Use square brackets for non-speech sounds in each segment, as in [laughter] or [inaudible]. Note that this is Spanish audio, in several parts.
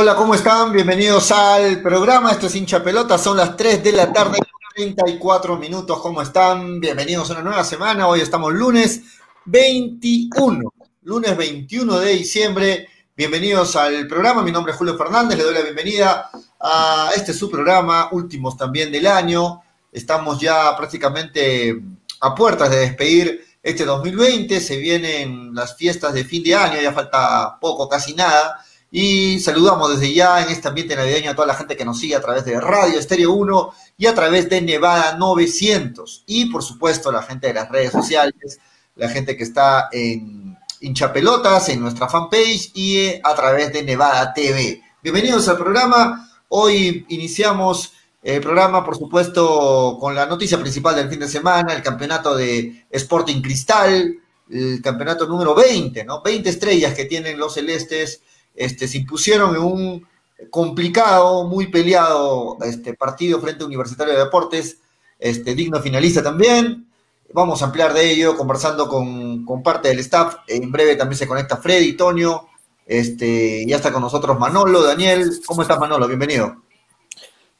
Hola, ¿cómo están? Bienvenidos al programa. Esto es hincha pelota. Son las 3 de la tarde, 34 minutos. ¿Cómo están? Bienvenidos a una nueva semana. Hoy estamos lunes 21. Lunes 21 de diciembre. Bienvenidos al programa. Mi nombre es Julio Fernández. Le doy la bienvenida a este su programa, últimos también del año. Estamos ya prácticamente a puertas de despedir este 2020. Se vienen las fiestas de fin de año. Ya falta poco, casi nada. Y saludamos desde ya en este ambiente navideño a toda la gente que nos sigue a través de Radio Estéreo 1 y a través de Nevada 900. Y por supuesto la gente de las redes sociales, la gente que está en hinchapelotas, en nuestra fanpage y a través de Nevada TV. Bienvenidos al programa. Hoy iniciamos el programa, por supuesto, con la noticia principal del fin de semana, el campeonato de Sporting Cristal, el campeonato número 20, ¿no? 20 estrellas que tienen los celestes este, se impusieron en un complicado, muy peleado este, partido frente a Universitario de Deportes, este, digno finalista también. Vamos a ampliar de ello conversando con, parte del staff. En breve también se conecta Freddy, Tonio, este, ya está con nosotros Manolo, Daniel. ¿Cómo estás, Manolo? Bienvenido.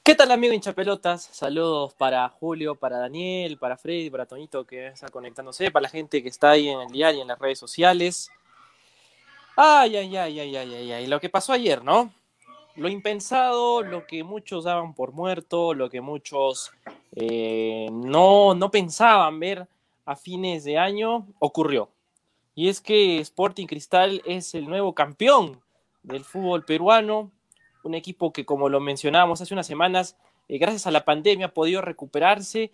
¿Qué tal, amigo hinchapelotas? Saludos para Julio, para Daniel, para Freddy, para Toñito que está conectándose, para la gente que está ahí en el diario, en las redes sociales. Ay, ay, ay, ay, ay, ay, ay. Lo que pasó ayer, ¿no? Lo impensado, lo que muchos daban por muerto, lo que muchos eh, no, no pensaban ver a fines de año, ocurrió. Y es que Sporting Cristal es el nuevo campeón del fútbol peruano, un equipo que, como lo mencionábamos hace unas semanas, eh, gracias a la pandemia ha podido recuperarse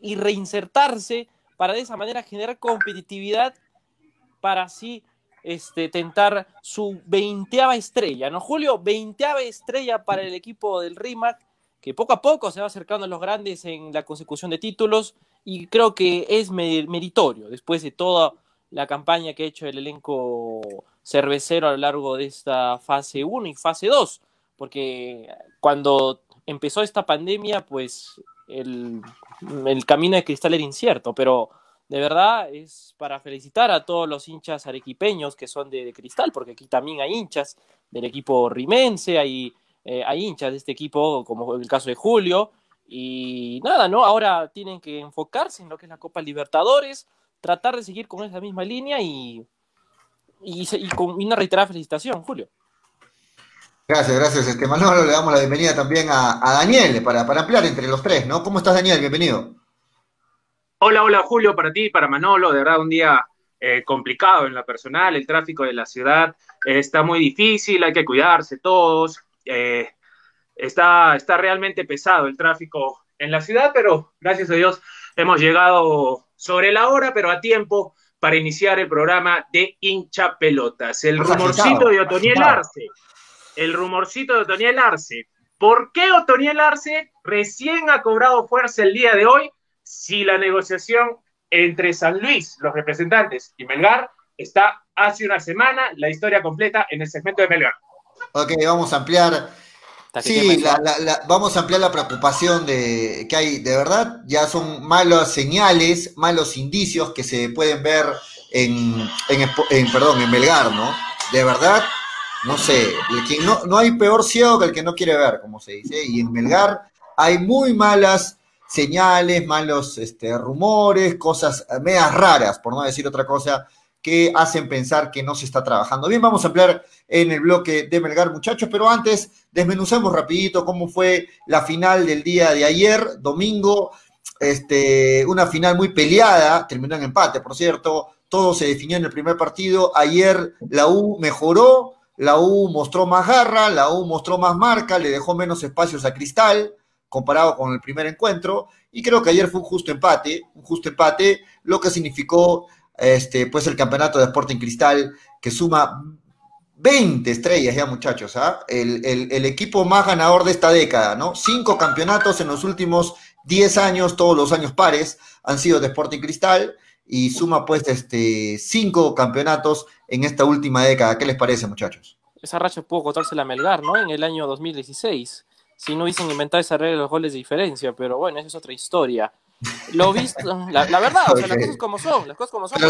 y reinsertarse para de esa manera generar competitividad para así este, tentar su veinteava estrella, ¿no, Julio? Veinteava estrella para el equipo del RIMAC, que poco a poco se va acercando a los grandes en la consecución de títulos y creo que es meritorio después de toda la campaña que ha hecho el elenco cervecero a lo largo de esta fase 1 y fase 2, porque cuando empezó esta pandemia, pues el, el camino de cristal era incierto, pero de verdad es para felicitar a todos los hinchas arequipeños que son de, cristal, porque aquí también hay hinchas del equipo rimense, hay, eh, hay hinchas de este equipo, como el caso de Julio, y nada, ¿no? Ahora tienen que enfocarse en lo que es la Copa Libertadores, tratar de seguir con esa misma línea y, y, con una reiterada felicitación, Julio. Gracias, gracias, este Manolo. Le damos la bienvenida también a, Daniel para, para ampliar entre los tres, ¿no? ¿Cómo estás, Daniel? Bienvenido. Hola, hola Julio, para ti, para Manolo, de verdad un día eh, complicado en la personal, el tráfico de la ciudad eh, está muy difícil, hay que cuidarse todos, eh, está, está realmente pesado el tráfico en la ciudad, pero gracias a Dios hemos llegado sobre la hora, pero a tiempo para iniciar el programa de hincha pelotas. El rumorcito de Otoniel Arce, el rumorcito de Otoniel Arce. ¿Por qué Otoniel Arce recién ha cobrado fuerza el día de hoy? Si la negociación entre San Luis, los representantes, y Melgar está hace una semana, la historia completa en el segmento de Melgar. Ok, vamos a ampliar. Sí, vamos a ampliar la preocupación de que hay, de verdad, ya son malas señales, malos indicios que se pueden ver en, en, perdón, en Melgar, ¿no? De verdad, no sé, no, no hay peor ciego que el que no quiere ver, como se dice, y en Melgar hay muy malas señales, malos este, rumores, cosas medias raras, por no decir otra cosa, que hacen pensar que no se está trabajando. Bien, vamos a ampliar en el bloque de Melgar, muchachos, pero antes desmenuzamos rapidito cómo fue la final del día de ayer, domingo, este, una final muy peleada, terminó en empate, por cierto, todo se definió en el primer partido, ayer la U mejoró, la U mostró más garra, la U mostró más marca, le dejó menos espacios a Cristal, comparado con el primer encuentro, y creo que ayer fue un justo empate, un justo empate, lo que significó este, pues el campeonato de Sporting Cristal, que suma 20 estrellas ya, muchachos, ¿ah? el, equipo más ganador de esta década, ¿no? Cinco campeonatos en los últimos 10 años, todos los años pares, han sido de Sporting Cristal, y suma pues este, cinco campeonatos en esta última década. ¿Qué les parece, muchachos? Esa racha pudo contarse la Melgar, ¿no? En el año 2016 si no hubiesen inventado esa regla de los goles de diferencia, pero bueno, esa es otra historia. Lo visto, [laughs] la, verdad, o sea, las cosas como son, las cosas como son.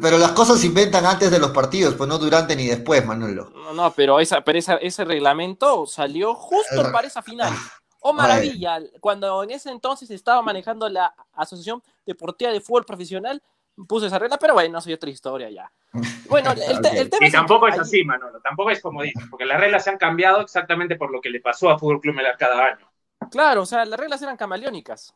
Pero, las cosas se inventan antes de los partidos, pues no durante ni después, Manuelo. No, no pero, esa, pero ese reglamento salió justo para esa final. Oh, maravilla, cuando en ese entonces estaba manejando la Asociación Deportiva de Fútbol Profesional, puse esa regla, pero bueno, soy otra historia ya. [laughs] Bueno, el, tema y tampoco es, así, Manolo, tampoco es como dices, porque las reglas se han cambiado exactamente por lo que le pasó a Fútbol Club Melgar cada año. Claro, o sea, las reglas eran camaleónicas.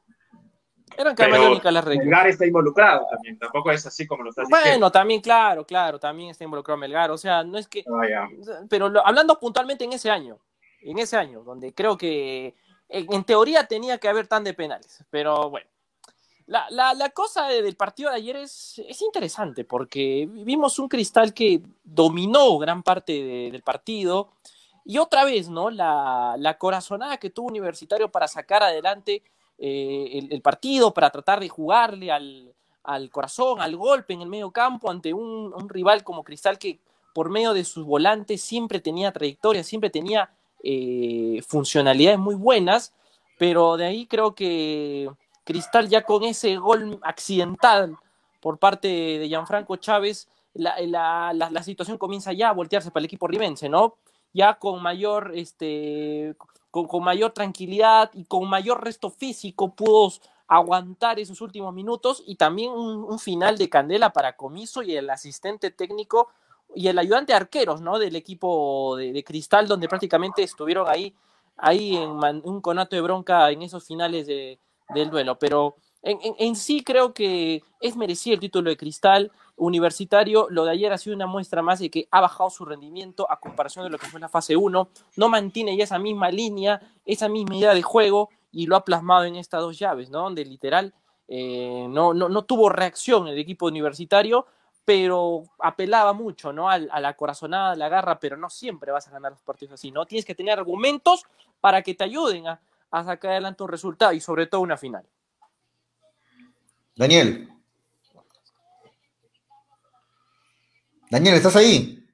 Eran camaleónicas las reglas. Melgar está involucrado también, tampoco es así como lo estás diciendo. Bueno, también, claro, claro, también está involucrado Melgar, o sea, no es que... Ah, pero hablando puntualmente en ese año, en ese año, donde creo que en, teoría tenía que haber tan de penales, pero bueno. La, la, cosa del partido de ayer es, es, interesante porque vimos un cristal que dominó gran parte del partido y otra vez, ¿no? La, la, corazonada que tuvo Universitario para sacar adelante eh, el, partido, para tratar de jugarle al, al, corazón, al golpe en el medio campo ante un, un rival como Cristal que por medio de sus volantes siempre tenía trayectoria, siempre tenía eh, funcionalidades muy buenas, pero de ahí creo que Cristal ya con ese gol accidental por parte de Gianfranco Chávez, la, la, situación comienza ya a voltearse para el equipo ribense, ¿no? Ya con mayor, este, con, mayor tranquilidad y con mayor resto físico pudo aguantar esos últimos minutos y también un, final de candela para Comiso y el asistente técnico y el ayudante arqueros, ¿no? Del equipo de, Cristal, donde prácticamente estuvieron ahí, ahí en un conato de bronca en esos finales del duelo. Pero en, sí creo que es merecido el título de Cristal. Universitario, lo de ayer ha sido una muestra más de que ha bajado su rendimiento a comparación de lo que fue la fase 1. No mantiene ya esa misma línea, esa misma idea de juego y lo ha plasmado en estas dos llaves, ¿no? Donde literal eh, no, no, no tuvo reacción el equipo universitario pero apelaba mucho, ¿no? A, la corazonada, a la garra, pero no siempre vas a ganar los partidos así, ¿no? Tienes que tener argumentos para que te ayuden a, sacar adelante un resultado y sobre todo una final. Daniel. Daniel, ¿estás ahí?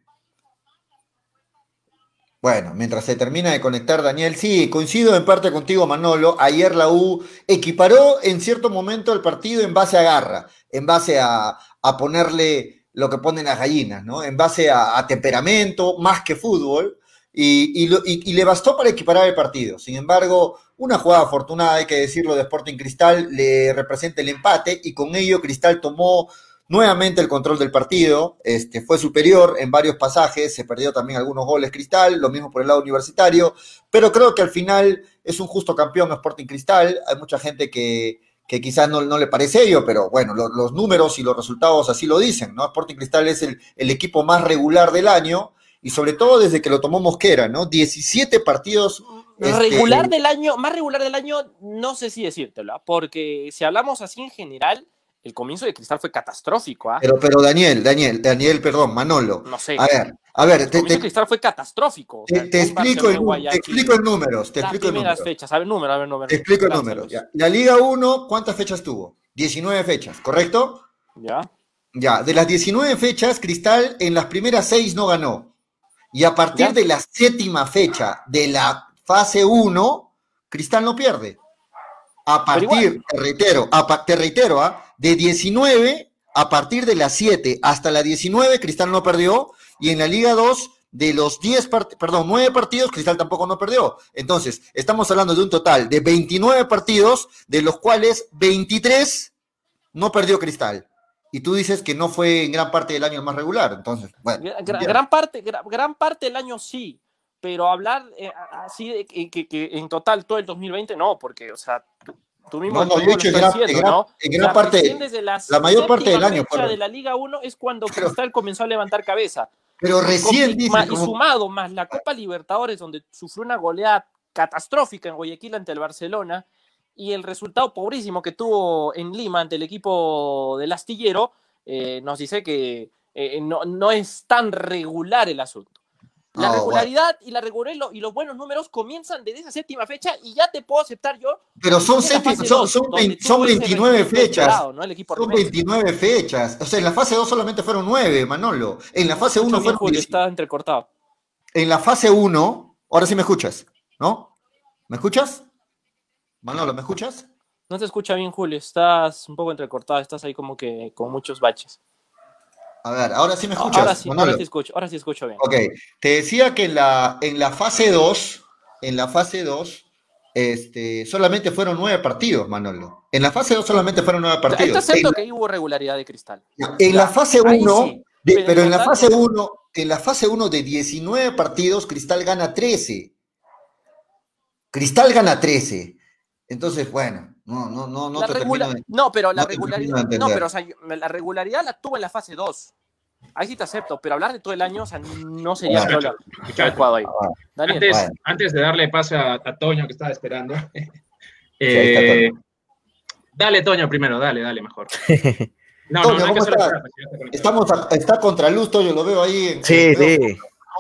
Bueno, mientras se termina de conectar Daniel, sí, coincido en parte contigo Manolo, ayer la U equiparó en cierto momento el partido en base a garra, en base a, a ponerle lo que ponen las gallinas, ¿no? En base a, temperamento, más que fútbol, y, le bastó para equiparar el partido. Sin embargo, una jugada afortunada, hay que decirlo, de Sporting Cristal le representa el empate y con ello Cristal tomó nuevamente el control del partido, este, fue superior en varios pasajes, se perdió también algunos goles Cristal, lo mismo por el lado universitario, pero creo que al final es un justo campeón Sporting Cristal, hay mucha gente que, que quizás no, le parece ello, pero bueno, los números y los resultados así lo dicen, ¿no? Sporting Cristal es el, equipo más regular del año y sobre todo desde que lo tomó Mosquera, ¿no? 17 partidos. Este, regular del año, más regular del año, no sé si decírtelo, porque si hablamos así en general, el comienzo de Cristal fue catastrófico. ¿ah? Pero, pero Daniel, Daniel, Daniel, perdón, Manolo. No sé. A ver, a ver. El comienzo de Cristal fue catastrófico. Te, explico, en, te explico en números. Te explico en números. fechas, a ver, número, a ver, número. Te explico en números. La Liga 1, ¿cuántas fechas tuvo? 19 fechas, ¿correcto? Ya. Ya, de las 19 fechas, Cristal en las primeras 6 no ganó. Y a partir de la séptima fecha de la fase 1, Cristal no pierde. A partir, te reitero, te reitero, ¿ah? de 19 a partir de las 7 hasta la 19, Cristal no perdió, y en la Liga 2, de los 10 perdón, 9 partidos, Cristal tampoco no perdió. Entonces, estamos hablando de un total de 29 partidos, de los cuales 23 no perdió Cristal. Y tú dices que no fue en gran parte del año más regular, entonces, bueno. Gran, parte, gran, parte del año sí, pero hablar eh, así de que, que, en total todo el 2020 no, porque, o sea, Tú mismo no, no, de hecho, en gran, parte, la, mayor parte del año. de la Liga 1 es cuando Cristal comenzó a levantar cabeza. Pero recién y, y sumado más la Copa Libertadores, donde sufrió una goleada catastrófica en Guayaquil ante el Barcelona, y el resultado pobrísimo que tuvo en Lima ante el equipo del astillero, eh, nos dice que eh, no, no es tan regular el asunto. La regularidad y la regularidad y los buenos números comienzan desde esa séptima fecha y ya te puedo aceptar yo. Pero son, son, son, 29 fechas. son 29 fechas. O sea, en la fase 2 solamente fueron 9, Manolo. En la fase 1 fueron. Julio, está entrecortado. En la fase 1, ahora sí me escuchas, ¿no? ¿Me escuchas? Manolo, ¿me escuchas? No te escucha bien, Julio. Estás un poco entrecortado. Estás ahí como que con muchos baches. A ver, ahora sí me escuchas. Ahora sí, ahora sí escucho, ahora sí escucho bien. Ok, te decía que en la, en la fase 2, en la fase 2, este, solamente fueron nueve partidos, Manolo. En la fase 2 solamente fueron nueve partidos. Está cierto que hubo regularidad de cristal. En la fase 1, pero, en la fase 1, en la fase 1 de 19 partidos, Cristal gana 13. Cristal gana 13. Entonces, bueno, no, no, no, no te No, pero la regularidad, no, pero o sea, la regularidad la tuvo en la fase 2. Ahí sí te acepto, pero hablar de todo el año, o sea, no sería bueno, adecuado ahí. Daniel. Antes, de darle paso a, Toño, que estaba esperando. [laughs] eh, dale, Toño, primero, dale, dale, mejor. [laughs] No, Toño, no, no ¿cómo está? Estamos está contra luz, Toño, lo veo ahí. sí, sí.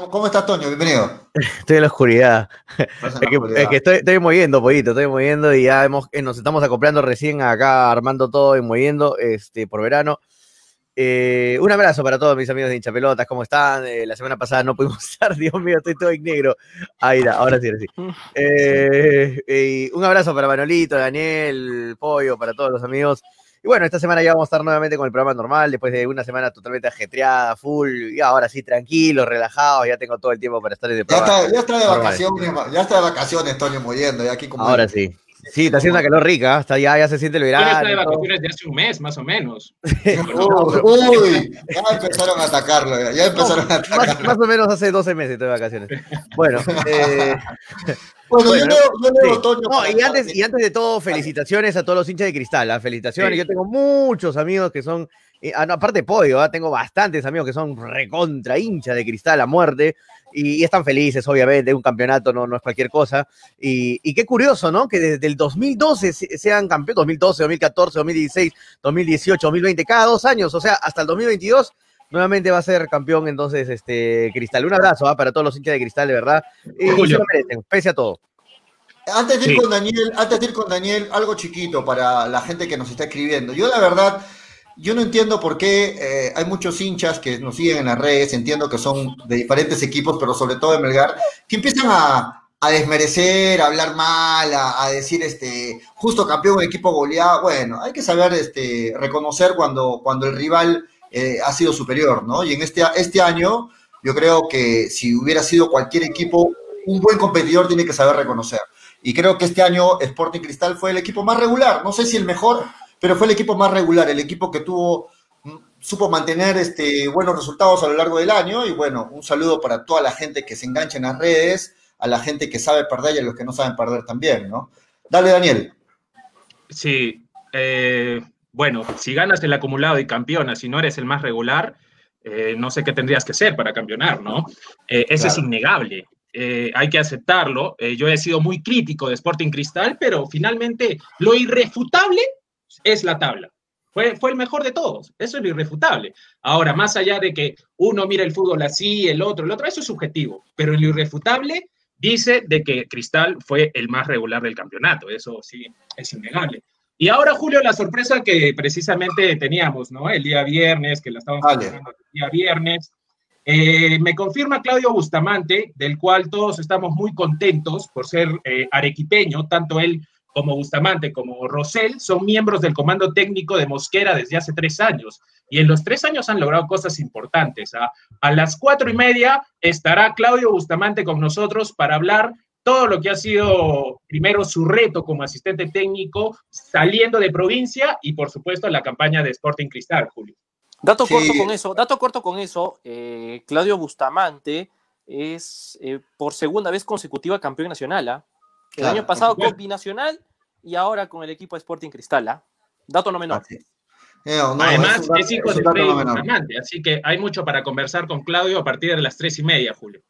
¿Cómo, estás, Toño? Bienvenido. Estoy en la oscuridad. Es que, estoy, estoy moviendo, poquito, estoy moviendo y ya hemos, eh, nos estamos acoplando recién acá, armando todo y moviendo este, por verano. Eh, un abrazo para todos mis amigos de hincha pelotas, ¿cómo están? Eh, la semana pasada no pudimos [laughs] estar, Dios mío, estoy todo en negro. Ahí ahora sí, ahora sí. un abrazo para Manolito, Daniel, Pollo, para todos los amigos. Y bueno, esta semana ya vamos a estar nuevamente con el programa normal, después de una semana totalmente ajetreada, full, y ahora sí, tranquilos, relajados, ya tengo todo el tiempo para estar en el programa. Ya está, de vacaciones, ya está de vacaciones, Toño, moviendo, ya aquí como... Ahora sí. Sí, está haciendo una calor rica, está ya, ya se siente el verano. está de vacaciones de hace un mes, más o menos. uy, ya empezaron a atacarlo, ya, empezaron a [laughs] atacarlo. Más, o menos hace 12 meses estoy de vacaciones. Bueno, eh, [laughs] bueno, yo leo, yo no, y, antes, y antes de todo, felicitaciones a todos los hinchas de cristal. ¿ah? Felicitaciones. Yo tengo muchos amigos que son, eh, ah, aparte de Podio, ¿ah? tengo bastantes amigos que son recontra hinchas de cristal a muerte y, están felices, obviamente. Un campeonato no, no es cualquier cosa. Y, y, qué curioso, ¿no? Que desde el 2012 sean campeones, 2012, 2014, 2016, 2018, 2020, cada dos años, o sea, hasta el 2022 nuevamente va a ser campeón entonces este Cristal. Un abrazo ¿ah? para todos los hinchas de Cristal, de verdad. Y, se lo merecen, pese a todo. Antes de, ir con Daniel, antes de ir con Daniel, algo chiquito para la gente que nos está escribiendo. Yo la verdad, yo no entiendo por qué eh, hay muchos hinchas que nos siguen en las redes, entiendo que son de diferentes equipos, pero sobre todo de Melgar, que empiezan a, desmerecer, a hablar mal, a, decir este justo campeón equipo goleado. Bueno, hay que saber este reconocer cuando, cuando el rival eh, ha sido superior, ¿no? Y en este, este año, yo creo que si hubiera sido cualquier equipo, un buen competidor tiene que saber reconocer. Y creo que este año Sporting Cristal fue el equipo más regular, no sé si el mejor, pero fue el equipo más regular, el equipo que tuvo, mm, supo mantener este, buenos resultados a lo largo del año. Y bueno, un saludo para toda la gente que se engancha en las redes, a la gente que sabe perder y a los que no saben perder también, ¿no? Dale, Daniel. Sí, eh, bueno, si ganas el acumulado y campeonas, si no eres el más regular, eh, no sé qué tendrías que hacer para campeonar, ¿no? Eh, eso es innegable. Eh, hay que aceptarlo. yo he sido muy crítico de Sporting Cristal, pero finalmente lo irrefutable es la tabla. Fue, fue el mejor de todos. Eso es lo irrefutable. Ahora, más allá de que uno mira el fútbol así, el otro, el otro, eso es subjetivo. Pero lo irrefutable dice de que Cristal fue el más regular del campeonato. Eso sí es innegable. Y ahora, Julio, la sorpresa que precisamente teníamos, ¿no? El día viernes, que la estábamos vale. el día viernes. Eh, me confirma Claudio Bustamante, del cual todos estamos muy contentos por ser eh, arequipeño, tanto él como Bustamante como Rosell son miembros del comando técnico de Mosquera desde hace tres años. Y en los tres años han logrado cosas importantes. ¿ah? A las cuatro y media estará Claudio Bustamante con nosotros para hablar todo lo que ha sido primero su reto como asistente técnico saliendo de provincia y por supuesto la campaña de Sporting Cristal, Julio. Dato corto con eso, dato corto con eso, eh, Claudio Bustamante es eh, por segunda vez consecutiva campeón nacional. ¿ah? El año pasado con Binacional y ahora con el equipo de Sporting Cristal. ¿ah? Dato no menor. Eh, Además, es, hijo de Bustamante, así que hay mucho para conversar con Claudio a partir de las tres y media, Julio.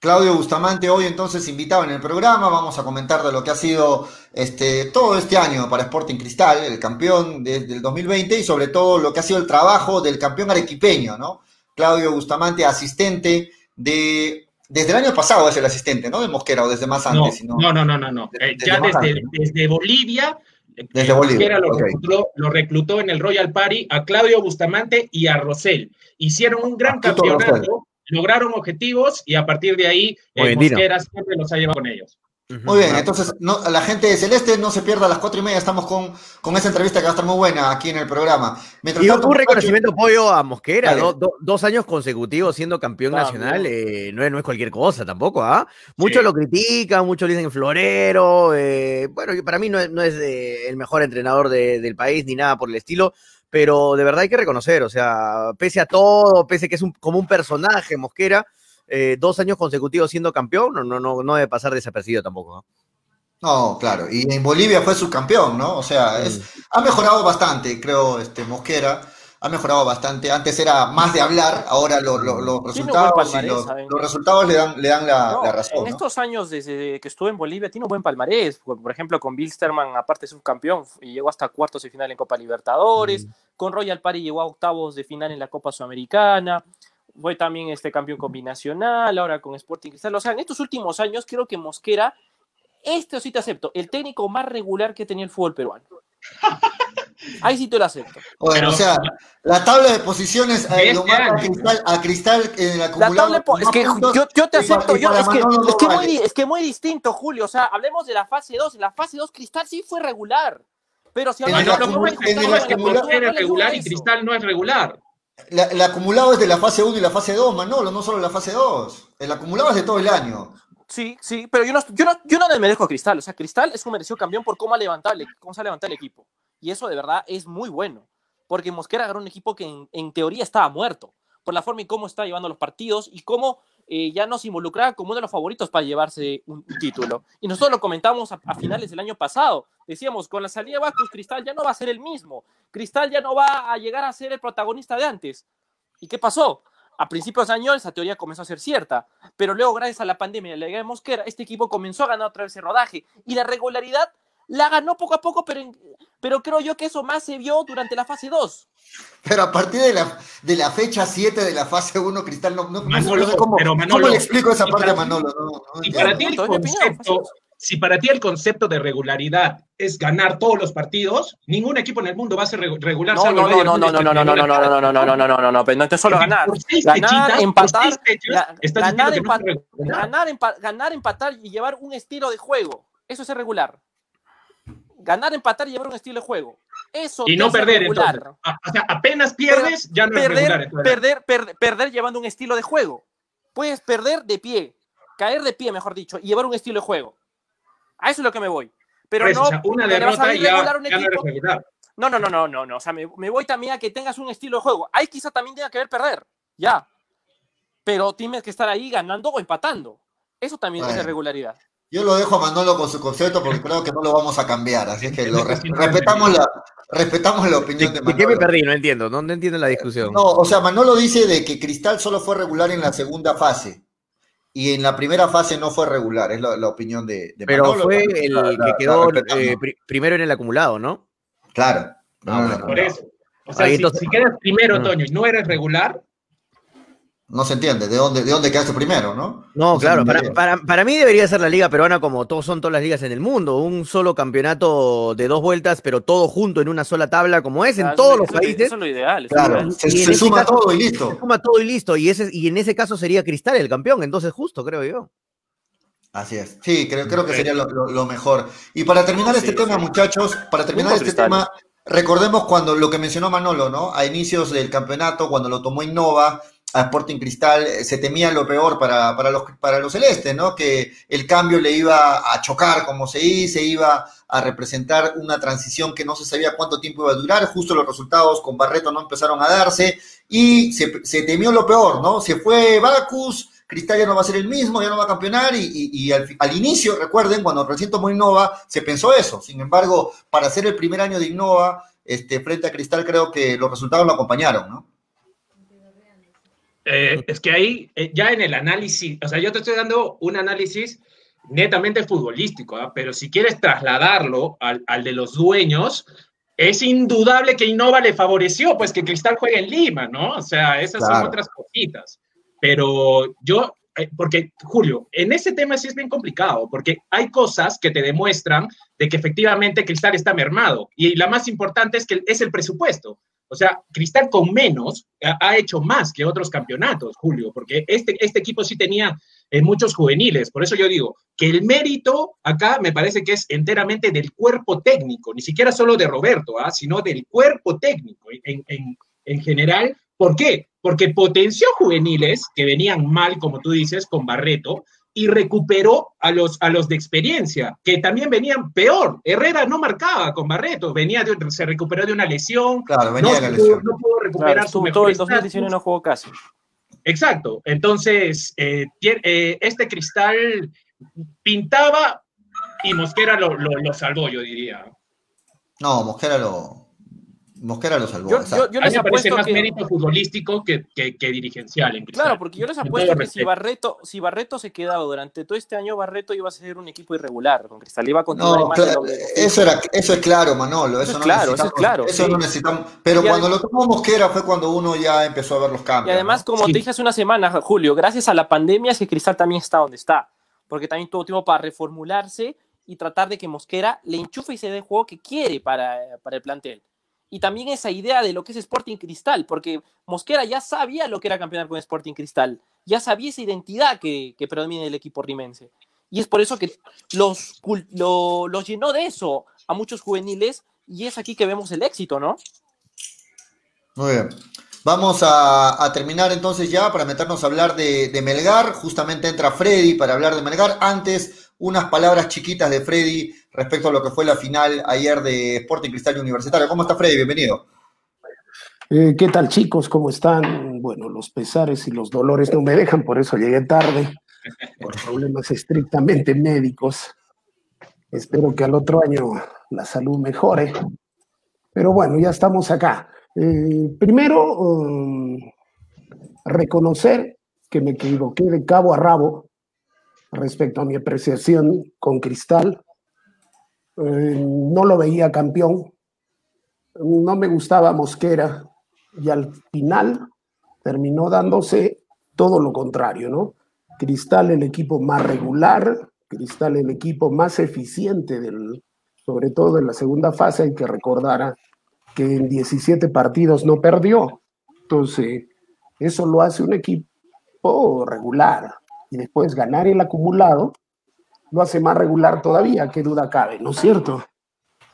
Claudio Bustamante hoy entonces invitado en el programa, vamos a comentar de lo que ha sido este, todo este año para Sporting Cristal, el campeón desde el 2020 y sobre todo lo que ha sido el trabajo del campeón arequipeño, ¿no? Claudio Bustamante, asistente de... Desde el año pasado es el asistente, ¿no? De Mosquera o desde más antes. No, no, no, no, no. Eh, ya desde, desde, Bolivia desde Bolivia. Lo, reclutó, lo, reclutó, en el Royal Party a Claudio Bustamante y a Rosell. Hicieron un gran campeonato lograron objetivos y a partir de ahí eh, Mosquera siempre los ha llevado con ellos. Muy bien, entonces no, la gente de Celeste no se pierda a las cuatro y media, estamos con, con esa entrevista que va a estar muy buena aquí en el programa. y un reconocimiento apoyo a Mosquera, dos años consecutivos siendo campeón nacional, eh, no, es, no, es, cualquier cosa tampoco, ¿ah? Muchos lo critican, muchos le dicen florero, eh, bueno, para mí no es, no es eh, el mejor entrenador del país ni nada por el estilo, pero de verdad hay que reconocer, o sea, pese a todo, pese a que es un, como un personaje Mosquera, eh, dos años consecutivos siendo campeón, no, no, no, no debe pasar desapercibido tampoco. ¿no? No, claro, y en Bolivia fue subcampeón, ¿no? O sea, es, ha mejorado bastante, creo, este Mosquera, ha mejorado bastante. Antes era más de hablar, ahora los resultados, los, resultados le dan, le dan la, razón. En estos años desde que estuve en Bolivia tiene un buen palmarés. Por ejemplo, con Bilsterman, aparte subcampeón, y llegó hasta cuartos de final en Copa Libertadores. Con Royal Party llegó a octavos de final en la Copa Sudamericana fue también este campeón combinacional, ahora con Sporting Cristal. O sea, en estos últimos años creo que Mosquera, este sí te acepto, el técnico más regular que tenía el fútbol peruano. Ahí sí te lo acepto. Bueno, o sea, la tabla de posiciones eh, lo a, cristal, a Cristal en el acumulado. La tabla es que yo, te acepto, yo, es, que, es, que muy, es que muy distinto, Julio. O sea, hablemos de la fase 2. En la fase 2 Cristal sí fue regular. Pero si hablamos de la es regular y Cristal no es regular. El acumulado es de la fase 1 y la fase 2, Manolo, no solo la fase 2. El acumulado es de todo el año. Sí, sí, pero yo no, yo no, yo no merezco a Cristal. O sea, Cristal es un merecido campeón por cómo, ha levantado, cómo se ha levantado el equipo. Y eso de verdad es muy bueno. Porque Mosquera agarró un equipo que en, teoría estaba muerto. Por la forma y cómo está llevando los partidos y cómo eh, ya nos involucraba como uno de los favoritos para llevarse un, título. Y nosotros lo comentamos a, finales del año pasado. Decíamos, con la salida de Bacus, Cristal ya no va a ser el mismo. Cristal ya no va a llegar a ser el protagonista de antes. ¿Y qué pasó? a principios de año esa teoría comenzó a ser cierta, pero luego gracias a la pandemia y la llegada de Mosquera, este equipo comenzó a ganar otra vez el rodaje y la regularidad la ganó poco a poco, pero, pero creo yo que eso más se vio durante la fase 2. Pero a partir de la, de la fecha 7 de la fase 1, Cristal no, no, sé cómo, le explico esa parte a Manolo. y para ti el concepto, si para ti el concepto de regularidad es ganar todos los partidos, ningún equipo en el mundo va a ser regular. No, no, no, no, no, no, no, no, no, no, no, no, no, no, no, no, no, no, pero no es solo ganar. Ganar, empatar, ganar, ganar, empatar y llevar un estilo de juego. Eso es regular. Ganar, empatar y llevar un estilo de juego. Eso y no perder, entonces. O sea, apenas pierdes, ya no es regular. Perder, perder, perder llevando un estilo de juego. Puedes perder de pie, caer de pie, mejor dicho, y llevar un estilo de juego. A eso es lo que me voy. Pero no, una derrota ya, un equipo. No, no, no, no, no, no. O sea, me, voy también a que tengas un estilo de juego. Ahí quizá también tenga que ver perder. Ya. Pero tienes que estar ahí ganando o empatando. Eso también es de regularidad. Yo lo dejo a Manolo con su concepto porque creo que no lo vamos a cambiar. Así es que lo [laughs] respetamos, la, respetamos la opinión de Manolo. ¿Qué me perdí? No entiendo. No, entiendo la discusión. No, o sea, Manolo dice de que Cristal solo fue regular en la segunda fase y en la primera fase no fue regular, es la, opinión de, de Pero fue el que quedó eh, primero en el acumulado, ¿no? Claro. Ah, por eso. O sea, si, quedas primero, mm. Toño, y no eres regular, no se entiende de dónde, de dónde quedaste primero, ¿no? No, claro, para, mí debería ser la liga peruana como todos son todas las ligas en el mundo, un solo campeonato de dos vueltas, pero todo junto en una sola tabla como es en todos los países. Eso es lo ideal. Claro, se, suma todo y listo. Se suma todo y listo, y, ese, y en ese caso sería Cristal el campeón, entonces justo, creo yo. Así es, sí, creo, creo que sería lo, mejor. Y para terminar este tema, muchachos, para terminar este tema, recordemos cuando lo que mencionó Manolo, ¿no? A inicios del campeonato, cuando lo tomó Innova, a Sporting Cristal eh, se temía lo peor para, para, los, para los celestes, ¿no? Que el cambio le iba a chocar, como se dice, iba a representar una transición que no se sabía cuánto tiempo iba a durar. Justo los resultados con Barreto no empezaron a darse y se, temió lo peor, ¿no? Se fue Bacus, Cristal ya no va a ser el mismo, ya no va a campeonar y, y, al, inicio, recuerden, cuando recién tomó Innova, se pensó eso. Sin embargo, para ser el primer año de Innova, este, frente a Cristal, creo que los resultados lo acompañaron, ¿no? Eh, es que ahí, eh, ya en el análisis, o sea, yo te estoy dando un análisis netamente futbolístico, ¿ah? pero si quieres trasladarlo al, al, de los dueños, es indudable que Innova le favoreció, pues que Cristal juegue en Lima, ¿no? O sea, esas son otras cositas. Pero yo, eh, porque Julio, en ese tema sí es bien complicado, porque hay cosas que te demuestran de que efectivamente Cristal está mermado. Y la más importante es que es el presupuesto. O sea, Cristal con menos ha hecho más que otros campeonatos, Julio, porque este, este equipo sí tenía en muchos juveniles. Por eso yo digo que el mérito acá me parece que es enteramente del cuerpo técnico, ni siquiera solo de Roberto, ¿ah? sino del cuerpo técnico en, en, en general. ¿Por qué? Porque potenció juveniles que venían mal, como tú dices, con Barreto, y recuperó a los, a los de experiencia, que también venían peor. Herrera no marcaba con Barreto, venía de, se recuperó de una lesión. Claro, venía no, de la lesión. No pudo recuperar Claro, su mejor todo el estatus. 2019 no jugó casi. Exacto. Entonces, eh, eh, este cristal pintaba y Mosquera lo, lo, lo salvó, yo diría. No, Mosquera lo. Mosquera lo salvó. Yo, exacto. yo, yo A mí les me parece apuesto más que... mérito futbolístico que, que, que dirigencial en. Claro, porque yo les apuesto que si. Barreto, si Barreto se quedaba durante todo este año, Barreto iba a ser un equipo irregular con Cristal. Iba a continuar No, eso, era, eso es claro, Manolo. Eso, Eso es no claro, eso es necesitamos- claro, Eso sí. no necesitamos. Pero Y cuando lo tomó Mosquera fue cuando uno ya empezó a ver los Y cambios. además, ¿no? como Sí. te dije hace una semana, Julio, gracias a la pandemia es que Cristal también está donde está. Porque también tuvo tiempo para reformularse y tratar de que Mosquera le enchufe y se dé el juego que quiere para, para el plantel. Y también esa idea de lo que es Sporting Cristal, porque Mosquera ya sabía lo que era campeonar con Sporting Cristal, ya sabía esa identidad que, que predomina en el equipo rimense. Y es por eso que los, los llenó de eso a muchos juveniles y es aquí que vemos el éxito, ¿no? Muy bien. Vamos a, a terminar entonces ya para meternos a hablar de, de Melgar. Justamente entra Freddy para hablar de Melgar. Antes, unas palabras chiquitas de Freddy respecto a lo que fue la final ayer de Sporting Cristal Universitario. ¿Cómo está Freddy? Bienvenido. Eh, ¿Qué tal chicos? ¿Cómo están? Bueno, los pesares y los dolores no me dejan, por eso llegué tarde, por problemas estrictamente médicos. Espero que al otro año la salud mejore. Pero bueno, ya estamos acá. Eh, primero, um, reconocer que me equivoqué de cabo a rabo respecto a mi apreciación con Cristal. Eh, no lo veía campeón, no me gustaba Mosquera y al final terminó dándose todo lo contrario, ¿no? Cristal el equipo más regular, Cristal el equipo más eficiente del, sobre todo en la segunda fase, hay que recordar a- que en 17 partidos no perdió. Entonces, eso lo hace un equipo regular. Y después ganar el acumulado lo hace más regular todavía, qué duda cabe, ¿no es cierto?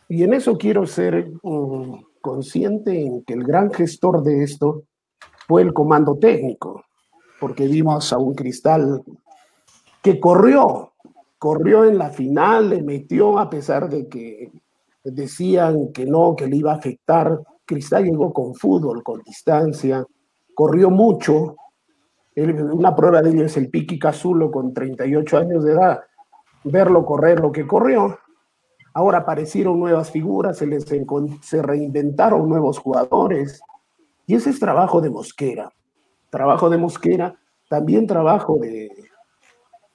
Y en eso quiero ser um, consciente en que el gran gestor de esto fue el comando técnico, porque vimos a un cristal que corrió, corrió en la final, le metió a pesar de que decían que no, que le iba a afectar. Cristal llegó con fútbol, con distancia, corrió mucho. Una prueba de ello es el Piqui Cazulo con 38 años de edad. Verlo correr lo que corrió, Ahora aparecieron nuevas figuras, se, les se reinventaron nuevos jugadores. Y ese es trabajo de Mosquera. Trabajo de Mosquera, también trabajo de,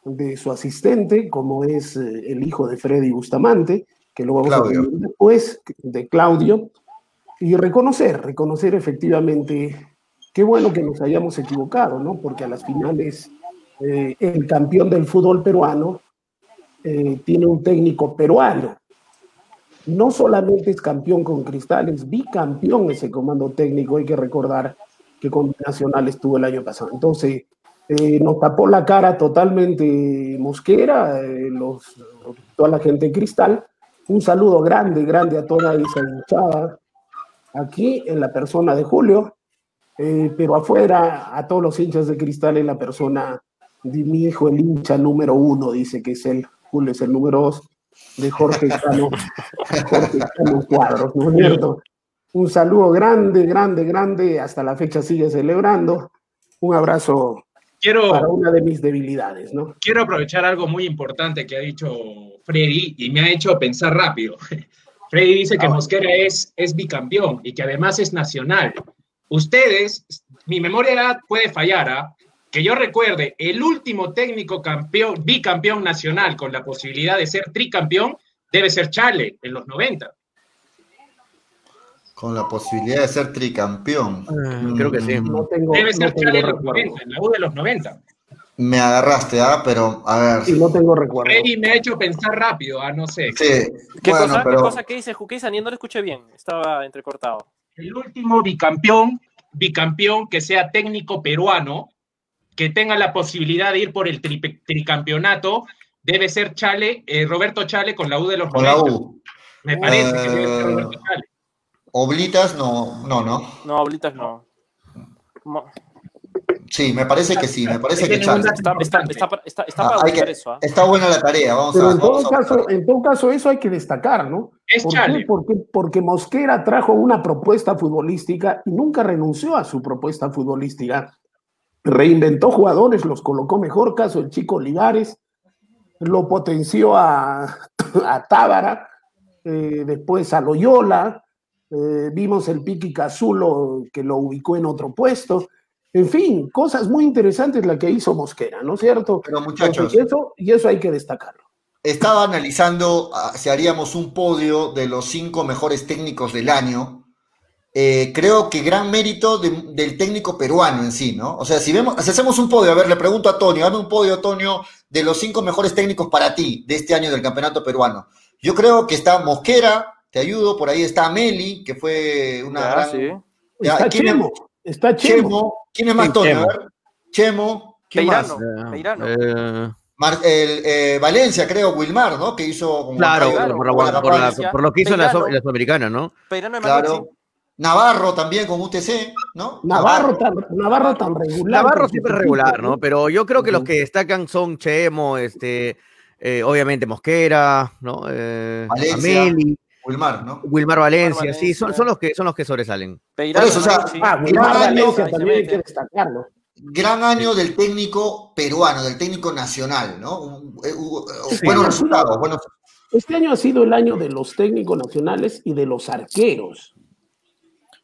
de su asistente, como es eh, el hijo de Freddy Bustamante, que lo vamos Claudio. a ver después, de Claudio. Y reconocer, reconocer efectivamente, qué bueno que nos hayamos equivocado, ¿no? Porque a las finales eh, el campeón del fútbol peruano eh, tiene un técnico peruano. No solamente es campeón con Cristal, es bicampeón ese comando técnico. Hay que recordar que con Nacional estuvo el año pasado. Entonces, eh, nos tapó la cara totalmente Mosquera, los, toda la gente de Cristal. Un saludo grande, grande a toda esa hinchada aquí en la persona de Julio, eh, pero afuera a todos los hinchas de Cristal en la persona de mi hijo, el hincha número uno, dice que es él, Julio es el número dos, de Jorge Cano, [laughs] Jorge Cano Cuadros, ¿no es cierto? Un saludo grande, grande, grande, hasta la fecha sigue celebrando. Un abrazo Quiero, para una de mis debilidades, ¿no? quiero aprovechar algo muy importante que ha dicho Freddy y me ha hecho pensar rápido. [laughs] Freddy dice que Mosquera es, es bicampeón y que además es nacional. Ustedes, mi memoria puede fallar, ¿ah? que yo recuerde, el último técnico campeón, bicampeón nacional con la posibilidad de ser tricampeón debe ser Chale en los 90. Con la posibilidad de ser tricampeón. creo que sí. Mm, No tengo, Debe no ser tengo Chale en los recuerdo. 90, en la U de los 90. Me agarraste, ¿ah? Pero, a ver. Sí, no tengo recuerdo. Freddy me ha hecho pensar rápido, ah, no sé. Sí, ¿Qué bueno, cosa? pero ¿Qué cosa? ¿Qué dice? ¿Qué dice? Ni no lo escuché bien. Estaba entrecortado. El último bicampeón, bicampeón que sea técnico peruano, que tenga la posibilidad de ir por el tricampeonato debe ser Chale, eh, Roberto Chale con la U de los Con la U. Me parece que debe ser Eh, Roberto Chale. Oblitas, no, no, no. No, Oblitas no. Mo- Sí, me parece que sí, me parece que dato Está, está, importante. está, para- está, está Ah, para que- eso, ¿ah? Está buena la tarea, vamos Pero a en vamos todo, a- caso, en todo caso, eso hay que destacar, ¿no? Es ¿Por? Porque, porque Mosquera trajo una propuesta futbolística y nunca renunció a su propuesta futbolística. Reinventó jugadores, los colocó mejor, caso el chico Olivares, lo potenció a, [coughs] a Tábara, eh, después a Loyola, eh, vimos el Piqui Cazulo que lo ubicó en otro puesto. En fin, cosas muy interesantes la que hizo Mosquera, ¿no es cierto? Pero muchachos, y, eso, y eso hay que destacarlo. estaba analizando ah, si haríamos un podio de los cinco mejores técnicos del año. Eh, creo que gran mérito de- del técnico peruano en sí, ¿no? O sea, si vemos, si hacemos un podio, a ver, le pregunto a Tonio, dame un podio, Tonio, de los cinco mejores técnicos para ti de este año del campeonato peruano. Yo creo que está Mosquera, te ayudo, por ahí está Meli, que fue una Ya, gran. sí. Ya, Está ¿quién es- Chemo, está Chemo. Chemo, ¿quién es más Sí, Tonio? Chemo. Chemo, ¿quién Peirano. más? Peirano. Eh, Mar- el, eh, Valencia, creo, Wilmar, ¿no? Que hizo como claro, por, la- buena por la- campaña. por lo que hizo en la, Peirano. en la Sudamericana, ¿no? Peirano Claro. Navarro también con UTC, ¿no? Navarro tan, Navarro tan regular. Navarro siempre su regular, ¿no? Pero yo creo que los que destacan son Chemo, este, eh, obviamente Mosquera, ¿no? Eh, Valencia. Ameli, Wilmar, ¿no? Wilmar Valencia, sí, son, Valencia. son los que son los que sobresalen. Peirano eso, o sea, Manucci. Ah, Gran Wilmar año, Valencia también hay que destacarlo. Gran año del técnico peruano, del técnico nacional, ¿no? Eh, u- Sí. buenos resultados, buenos. Este año ha sido el año de los técnicos nacionales y de los arqueros.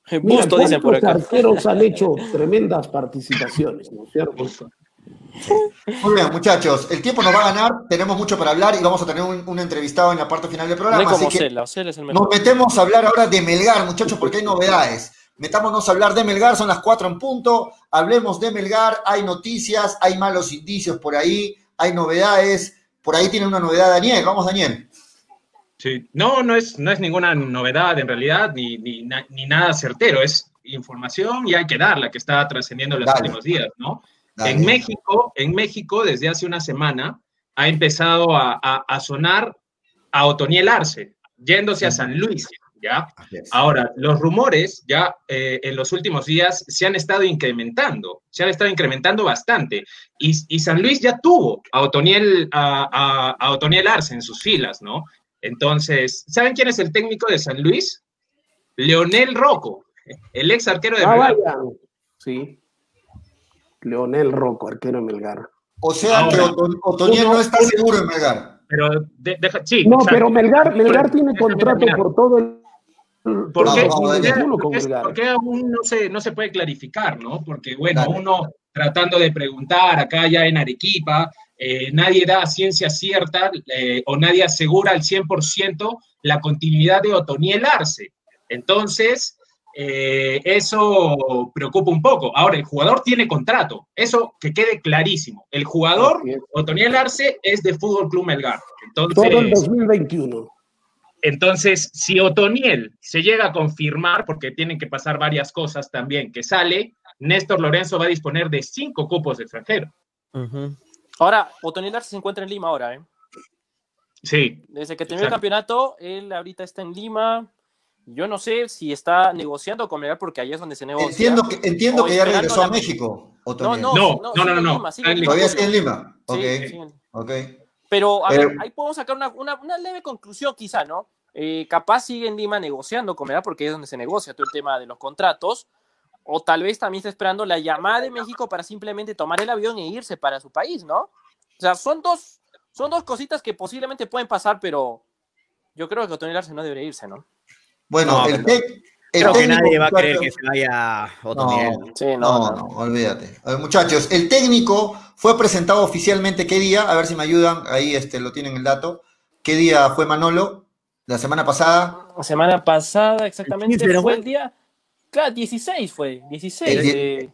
Mira, Busto, dicen por ¿cuántos acá. arqueros han hecho tremendas participaciones, ¿no es cierto? Muy bien, muchachos, el tiempo nos va a ganar, tenemos mucho para hablar y vamos a tener un, un entrevistado en la parte final del programa. así que es el Nos metemos a hablar ahora de Melgar, muchachos, porque hay novedades. Metámonos a hablar de Melgar, son las cuatro en punto. Hablemos de Melgar, hay noticias, hay malos indicios por ahí, hay novedades. Por ahí tiene una novedad Daniel. Vamos, Daniel. Sí. No, no es, no es ninguna novedad en realidad, ni, ni, na- ni nada certero, es información y hay que darla, que está trascendiendo en los Dale. últimos días, ¿no? Dale. En México, en México, desde hace una semana, ha empezado a, a- a sonar a Otoniel Arce, yéndose a San Luis, ¿ya? Ahora, los rumores ya eh, en los últimos días se han estado incrementando, se han estado incrementando bastante. Y, y San Luis ya tuvo a Otoniel, a, a- a Otoniel Arce en sus filas, ¿no? Entonces, ¿saben quién es el técnico de San Luis? Leonel Rocco, el ex arquero de Ah. Sí. Leonel Rocco, arquero de Melgar. O sea Ahora, Otoniel no está seguro en Melgar. Pero de- deja, sí, No, exacto. pero Melgar, Melgar tiene contrato por todo el. ¿Por qué, por qué- Daniel. con por qué- Melgar. por qué aún no se, no se puede clarificar, no? Porque, bueno, Dale. uno tratando de preguntar acá ya en Arequipa, eh, nadie da ciencia cierta eh, o nadie asegura al 100% la continuidad de Otoniel Arce. Entonces, eh, eso preocupa un poco. Ahora, el jugador tiene contrato, eso que quede clarísimo. El jugador. Otoniel Arce, es de Fútbol Club Melgar. Entonces, Todo el 2021. entonces, si Otoniel se llega a confirmar, porque tienen que pasar varias cosas también, que sale, Néstor Lorenzo va a disponer de cinco cupos de extranjero. Ahora, Otoniel Arce se encuentra en Lima ahora, ¿eh? Sí, Desde que terminó el campeonato, él ahorita está en Lima. Yo no sé si está negociando con Melgar porque allá es donde se negocia. Entiendo que, entiendo O que ya regresó a México. No, Otoniel. no, No, sí, no, sigue no, en no, Lima, está en. Todavía está en Lima. Sí, Ok, sigue en- ok. Pero, a Eh, ver, ahí podemos sacar una, una- una leve conclusión, quizá, ¿no? Eh, capaz sigue en Lima negociando con Melgar porque es donde se negocia todo el tema de los contratos. O tal vez también está esperando la llamada de México para simplemente tomar el avión e irse para su país, ¿no? O sea, son dos, son dos cositas que posiblemente pueden pasar, pero yo creo que Otoniel Arce no debería irse, ¿no? Bueno, No, el, pero- tec- el Creo que técnico, nadie va a muchachos- que se vaya. No, Sí, no, no, no. no, olvídate. A ver, muchachos, el técnico fue presentado oficialmente qué día, a ver si me ayudan, ahí este, lo tienen el dato. ¿Qué día fue Manolo? La semana pasada. La semana pasada, exactamente, El 15 no fue fue. el día. Claro, 16 fue, 16. El eh,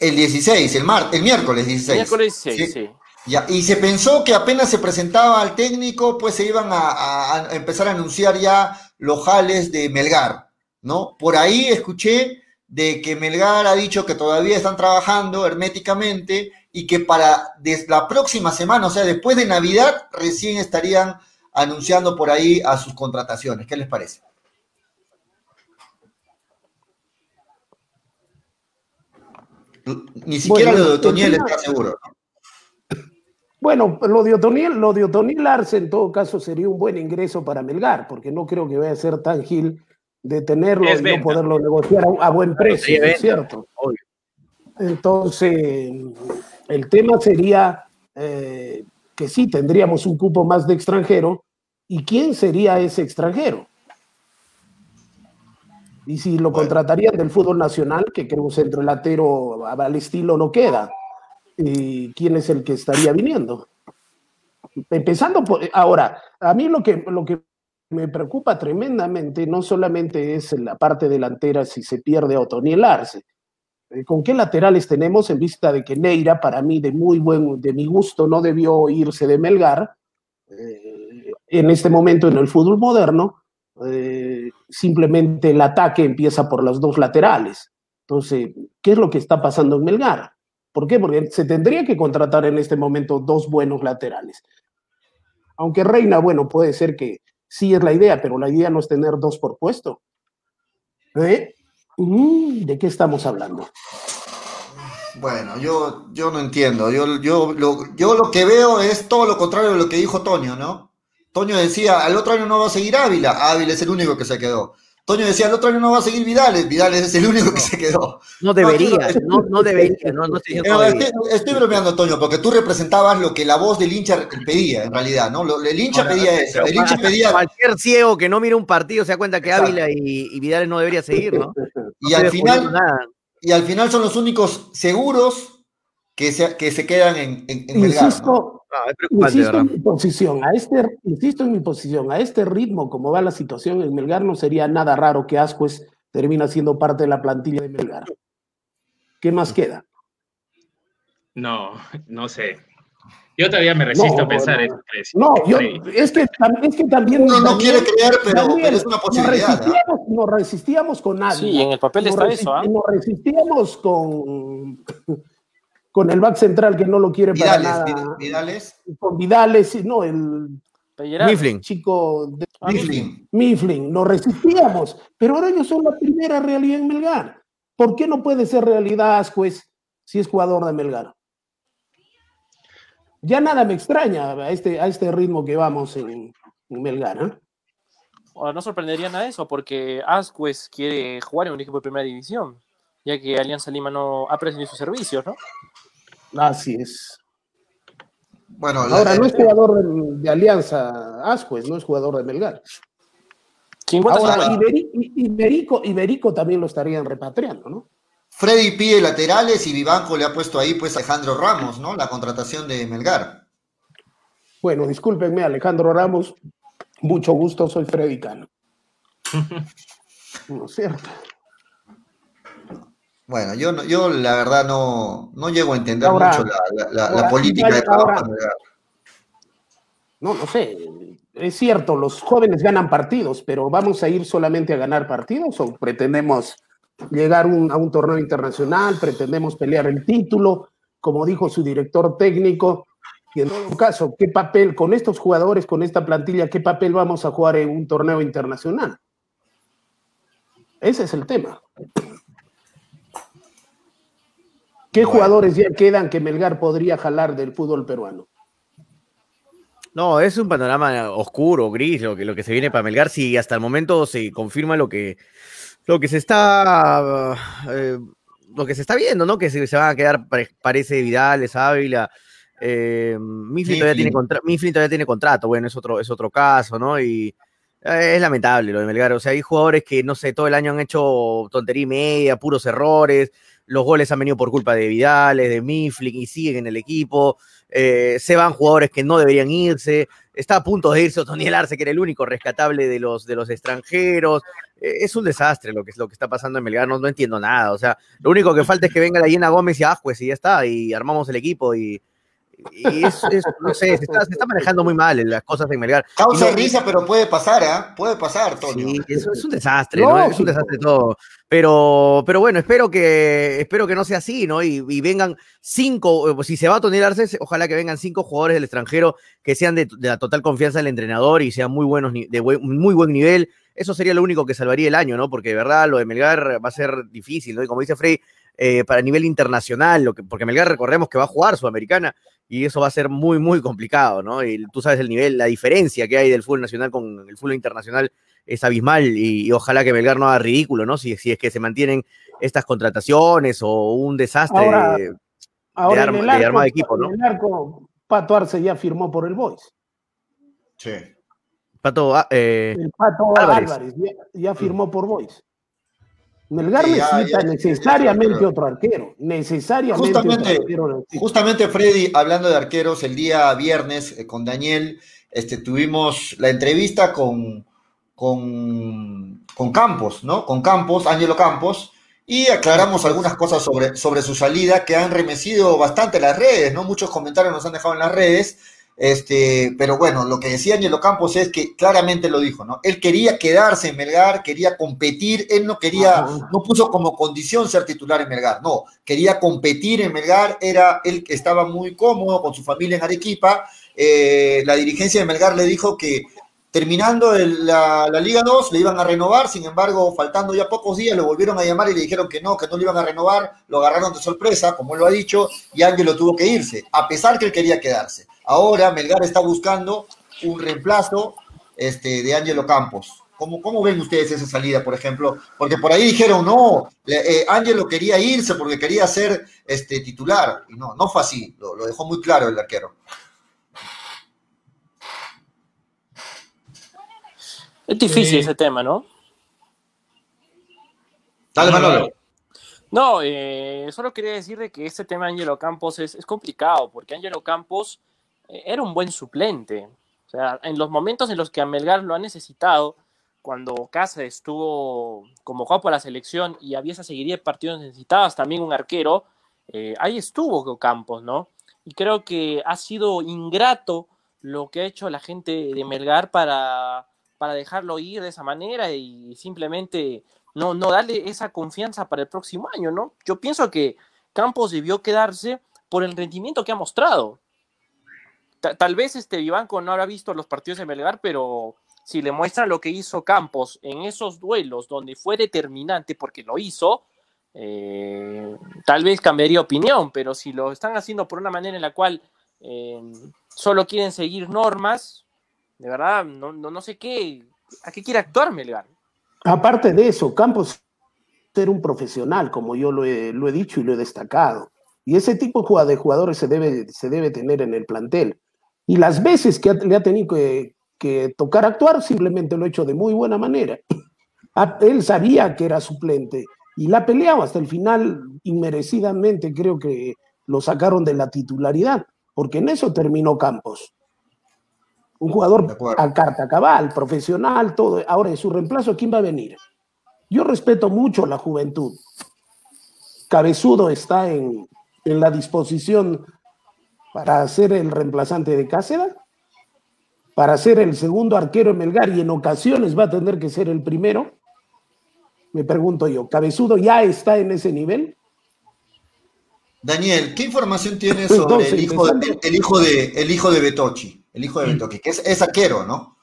El 16, el, mar, el miércoles 16. miércoles 16, Sí. sí. Ya, y se pensó que apenas se presentaba al técnico, pues se iban a, a- a empezar a anunciar ya los jales de Melgar, ¿no? Por ahí escuché de que Melgar ha dicho que todavía están trabajando herméticamente y que para la próxima semana, o sea, después de Navidad, recién estarían anunciando por ahí a sus contrataciones. ¿Qué les parece? Ni siquiera lo de Otoniel está seguro. Bueno, lo de, Otoniel, lo de Otoniel Arce en todo caso sería un buen ingreso para Melgar, porque no creo que vaya a ser tan gil de tenerlo y no poderlo negociar a, buen precio, es cierto? Entonces, el tema sería eh, que sí tendríamos un cupo más de extranjero, ¿y quién sería ese extranjero? Y si lo contratarían del fútbol nacional, que creo un centro delantero al estilo no queda, ¿y quién es el que estaría viniendo? Empezando por, ahora, a mí lo que, lo que me preocupa tremendamente no solamente es la parte delantera si se pierde Otoniel Arce. Eh, ¿Con qué laterales tenemos en vista de que Neira, para mí, de muy buen, de mi gusto, no debió irse de Melgar eh, en este momento en el fútbol moderno? Eh, simplemente el ataque empieza por los dos laterales. Entonces, ¿qué es lo que está pasando en Melgar? ¿Por qué? Porque se tendría que contratar en este momento dos buenos laterales. Aunque Reina, bueno, puede ser que sí es la idea, pero la idea no es tener dos por puesto. ¿Eh? Mm, ¿De qué estamos hablando? Bueno, yo, yo no entiendo. Yo, yo, lo, yo lo que veo es todo lo contrario de lo que dijo Toño, ¿no? Toño decía, al otro año no va a seguir Ávila. Ávila es el único que se quedó. Toño decía, el otro año no va a seguir Vidal, Vidal es el único que se quedó. No debería, no, no, [laughs] debería, no, estoy, bromeando, Toño, porque tú representabas lo que la voz del hincha pedía, en realidad, ¿no? el hincha pedía eso, el hincha pedía... Cualquier ciego que no mire un partido se da cuenta que Ávila y, Vidal no debería seguir, ¿no? [laughs] y al final... Y al final son los únicos seguros que se, que se quedan en, en, insisto en mi posición, a este, insisto en mi posición, a este ritmo, como va la situación en Melgar, no sería nada raro que Ascuez termina siendo parte de la plantilla de Melgar. ¿Qué más queda? No, no sé. Yo todavía me resisto a pensar en eso. No, yo, es, que, es que también. Uno no quiere creer, pero, es una posibilidad. Nos resistíamos, nos resistíamos con nadie. Sí, en el papel está eso. ¿ah? Nos resistíamos con con el back central que no lo quiere para nada. Vidales. Con Vidales, no, el Mifflin. chico de ah, Mifflin. Mifflin, nos resistíamos, pero ahora ellos son la primera realidad en Melgar. ¿Por qué no puede ser realidad Ascuez si es jugador de Melgar? Ya nada me extraña a este, a este ritmo que vamos en, Melgar. ¿eh? no sorprendería nada eso, porque Ascuez quiere jugar en un equipo de primera división, ya que Alianza Lima no ha presentado sus servicios, ¿no? Así es. Bueno, ahora no es jugador de, Alianza Ascuez, no es jugador de Melgar. Ahora, Iberico, Iberico también lo estarían repatriando, ¿no? Freddy pide laterales y Vivanco le ha puesto ahí pues a Alejandro Ramos, ¿no? La contratación de Melgar. Bueno, discúlpenme, Alejandro Ramos, mucho gusto, soy Freddy Cano. [laughs] no es cierto. Bueno, yo, yo la verdad no, no llego a entender mucho la, política de trabajo. no, no sé. Es cierto, los jóvenes ganan partidos, pero ¿vamos a ir solamente a ganar partidos o pretendemos llegar a un torneo internacional, pretendemos pelear el título, como dijo su director técnico? Y en todo caso, ¿qué papel con estos jugadores, con esta plantilla, qué papel vamos a jugar en un torneo internacional? Ese es el tema. ¿Qué jugadores ya quedan que Melgar podría jalar del fútbol peruano? No, es un panorama oscuro, gris, lo que, lo que se viene para Melgar. Si hasta el momento se confirma lo que, lo que se está eh, lo que se está viendo, ¿no? Que se, se van a quedar, parece Vidal, Ávila. Eh, Mifflin, todavía tiene todavía tiene contrato, bueno, es otro, es otro caso, ¿no? Y eh, es lamentable lo de Melgar. O sea, hay jugadores que, no sé, todo el año han hecho tontería y media, puros errores los goles han venido por culpa de Vidales, de Mifflin y siguen en el equipo. Eh, se van jugadores que no deberían irse. Está a punto de irse Otoniel Arce, que era el único rescatable de los, de los extranjeros. Eh, es un desastre lo que, lo que está pasando en Melgar. No, entiendo nada. O sea, lo único que falta es que venga la Llena Gómez y Ajuez y ya está. Y armamos el equipo y, y es, no sé, se está, manejando muy mal las cosas en Melgar. Causa risa, pero puede pasar, ¿ah? Puede pasar, Tony. Sí, eso es un desastre, ¿no? Es un desastre todo. Pero, pero bueno, espero que, espero que no sea así, ¿no? Y, vengan cinco, eh, si se va a tonerarse, ojalá que vengan cinco jugadores del extranjero que sean de, la total confianza del entrenador y sean muy buenos, de muy buen nivel. Eso sería lo único que salvaría el año, ¿no? Porque de verdad lo de Melgar va a ser difícil, ¿no? Y como dice Frey, eh, para nivel internacional, lo que, porque Melgar recordemos que va a jugar Sudamericana y eso va a ser muy, muy complicado, ¿no? Y tú sabes el nivel, la diferencia que hay del fútbol nacional con el fútbol internacional es abismal y, ojalá que Melgar no haga ridículo, ¿no? Si, si, es que se mantienen estas contrataciones o un desastre de, arma, de equipo, ¿no? el arco, Pato Arce ya firmó por el Boys. Sí. Pato, ah, eh, el Pato Álvarez, ya, firmó por Boys. Melgar necesita necesariamente otro arquero. Necesariamente justamente, otro arquero. Justamente, Freddy, hablando de arqueros, el día viernes eh, con Daniel, este, tuvimos la entrevista con, con, con Campos, ¿no? Con Campos, Ángelo Campos, y aclaramos algunas cosas sobre, sobre su salida que han remecido bastante las redes, ¿no? Muchos comentarios nos han dejado en las redes este, pero bueno, lo que decía Angelo Campos es que claramente lo dijo, ¿no? Él quería quedarse en Melgar, quería competir, él no quería, no puso como condición ser titular en Melgar, no, quería competir en Melgar, era, él estaba muy cómodo con su familia en Arequipa, eh, la dirigencia de Melgar le dijo que terminando la, la, Liga 2 le iban a renovar, sin embargo, faltando ya pocos días, lo volvieron a llamar y le dijeron que no, que no le iban a renovar, lo agarraron de sorpresa, como él lo ha dicho, y Ángelo tuvo que irse, a pesar que él quería quedarse. Ahora Melgar está buscando un reemplazo este, de Ángelo Campos. ¿Cómo, ¿Cómo, ven ustedes esa salida, por ejemplo? Porque por ahí dijeron, no, eh, Ángelo quería irse porque quería ser este, titular. Y no, no fue así, lo, dejó muy claro el arquero. Es difícil ese tema, ¿no? Dale, Manolo. No, eh, solo quería decir de que este tema de Ángelo Campos es, es complicado, porque Ángelo Campos era un buen suplente. O sea, en los momentos en los que a Melgar lo ha necesitado, cuando Cáceres estuvo convocado para la selección y había esa seguiría de partidos necesitados, también un arquero, eh, ahí estuvo Campos, ¿no? Y creo que ha sido ingrato lo que ha hecho la gente de Melgar para, para dejarlo ir de esa manera y simplemente no, no darle esa confianza para el próximo año, ¿no? Yo pienso que Campos debió quedarse por el rendimiento que ha mostrado tal vez este Vivanco no habrá visto los partidos de Melgar, pero si le muestra lo que hizo Campos en esos duelos donde fue determinante, porque lo hizo, eh, tal vez cambiaría opinión, pero si lo están haciendo por una manera en la cual eh, solo quieren seguir normas, de verdad, no, no, sé qué, a qué quiere actuar Melgar. Aparte de eso, Campos ser un profesional, como yo lo he, lo he dicho y lo he destacado. Y ese tipo de jugadores se debe, se debe tener en el plantel. Y las veces que le ha tenido que, tocar actuar, simplemente lo ha hecho de muy buena manera. Él sabía que era suplente y la ha peleado hasta el final inmerecidamente. Creo que lo sacaron de la titularidad, porque en eso terminó Campos. Un jugador a carta cabal, profesional, todo. Ahora, en su reemplazo, ¿quién va a venir? Yo respeto mucho la juventud. Cabezudo está en, en la disposición para ser el reemplazante de Cáceres, para ser el segundo arquero en Melgar y en ocasiones va a tener que ser el primero. Me pregunto yo, ¿Cabezudo ya está en ese nivel? Daniel, ¿qué información tienes pues sobre el, hijo de, el, hijo de, el hijo de Betochi? El hijo de. Betochi, que es, arquero, ¿no?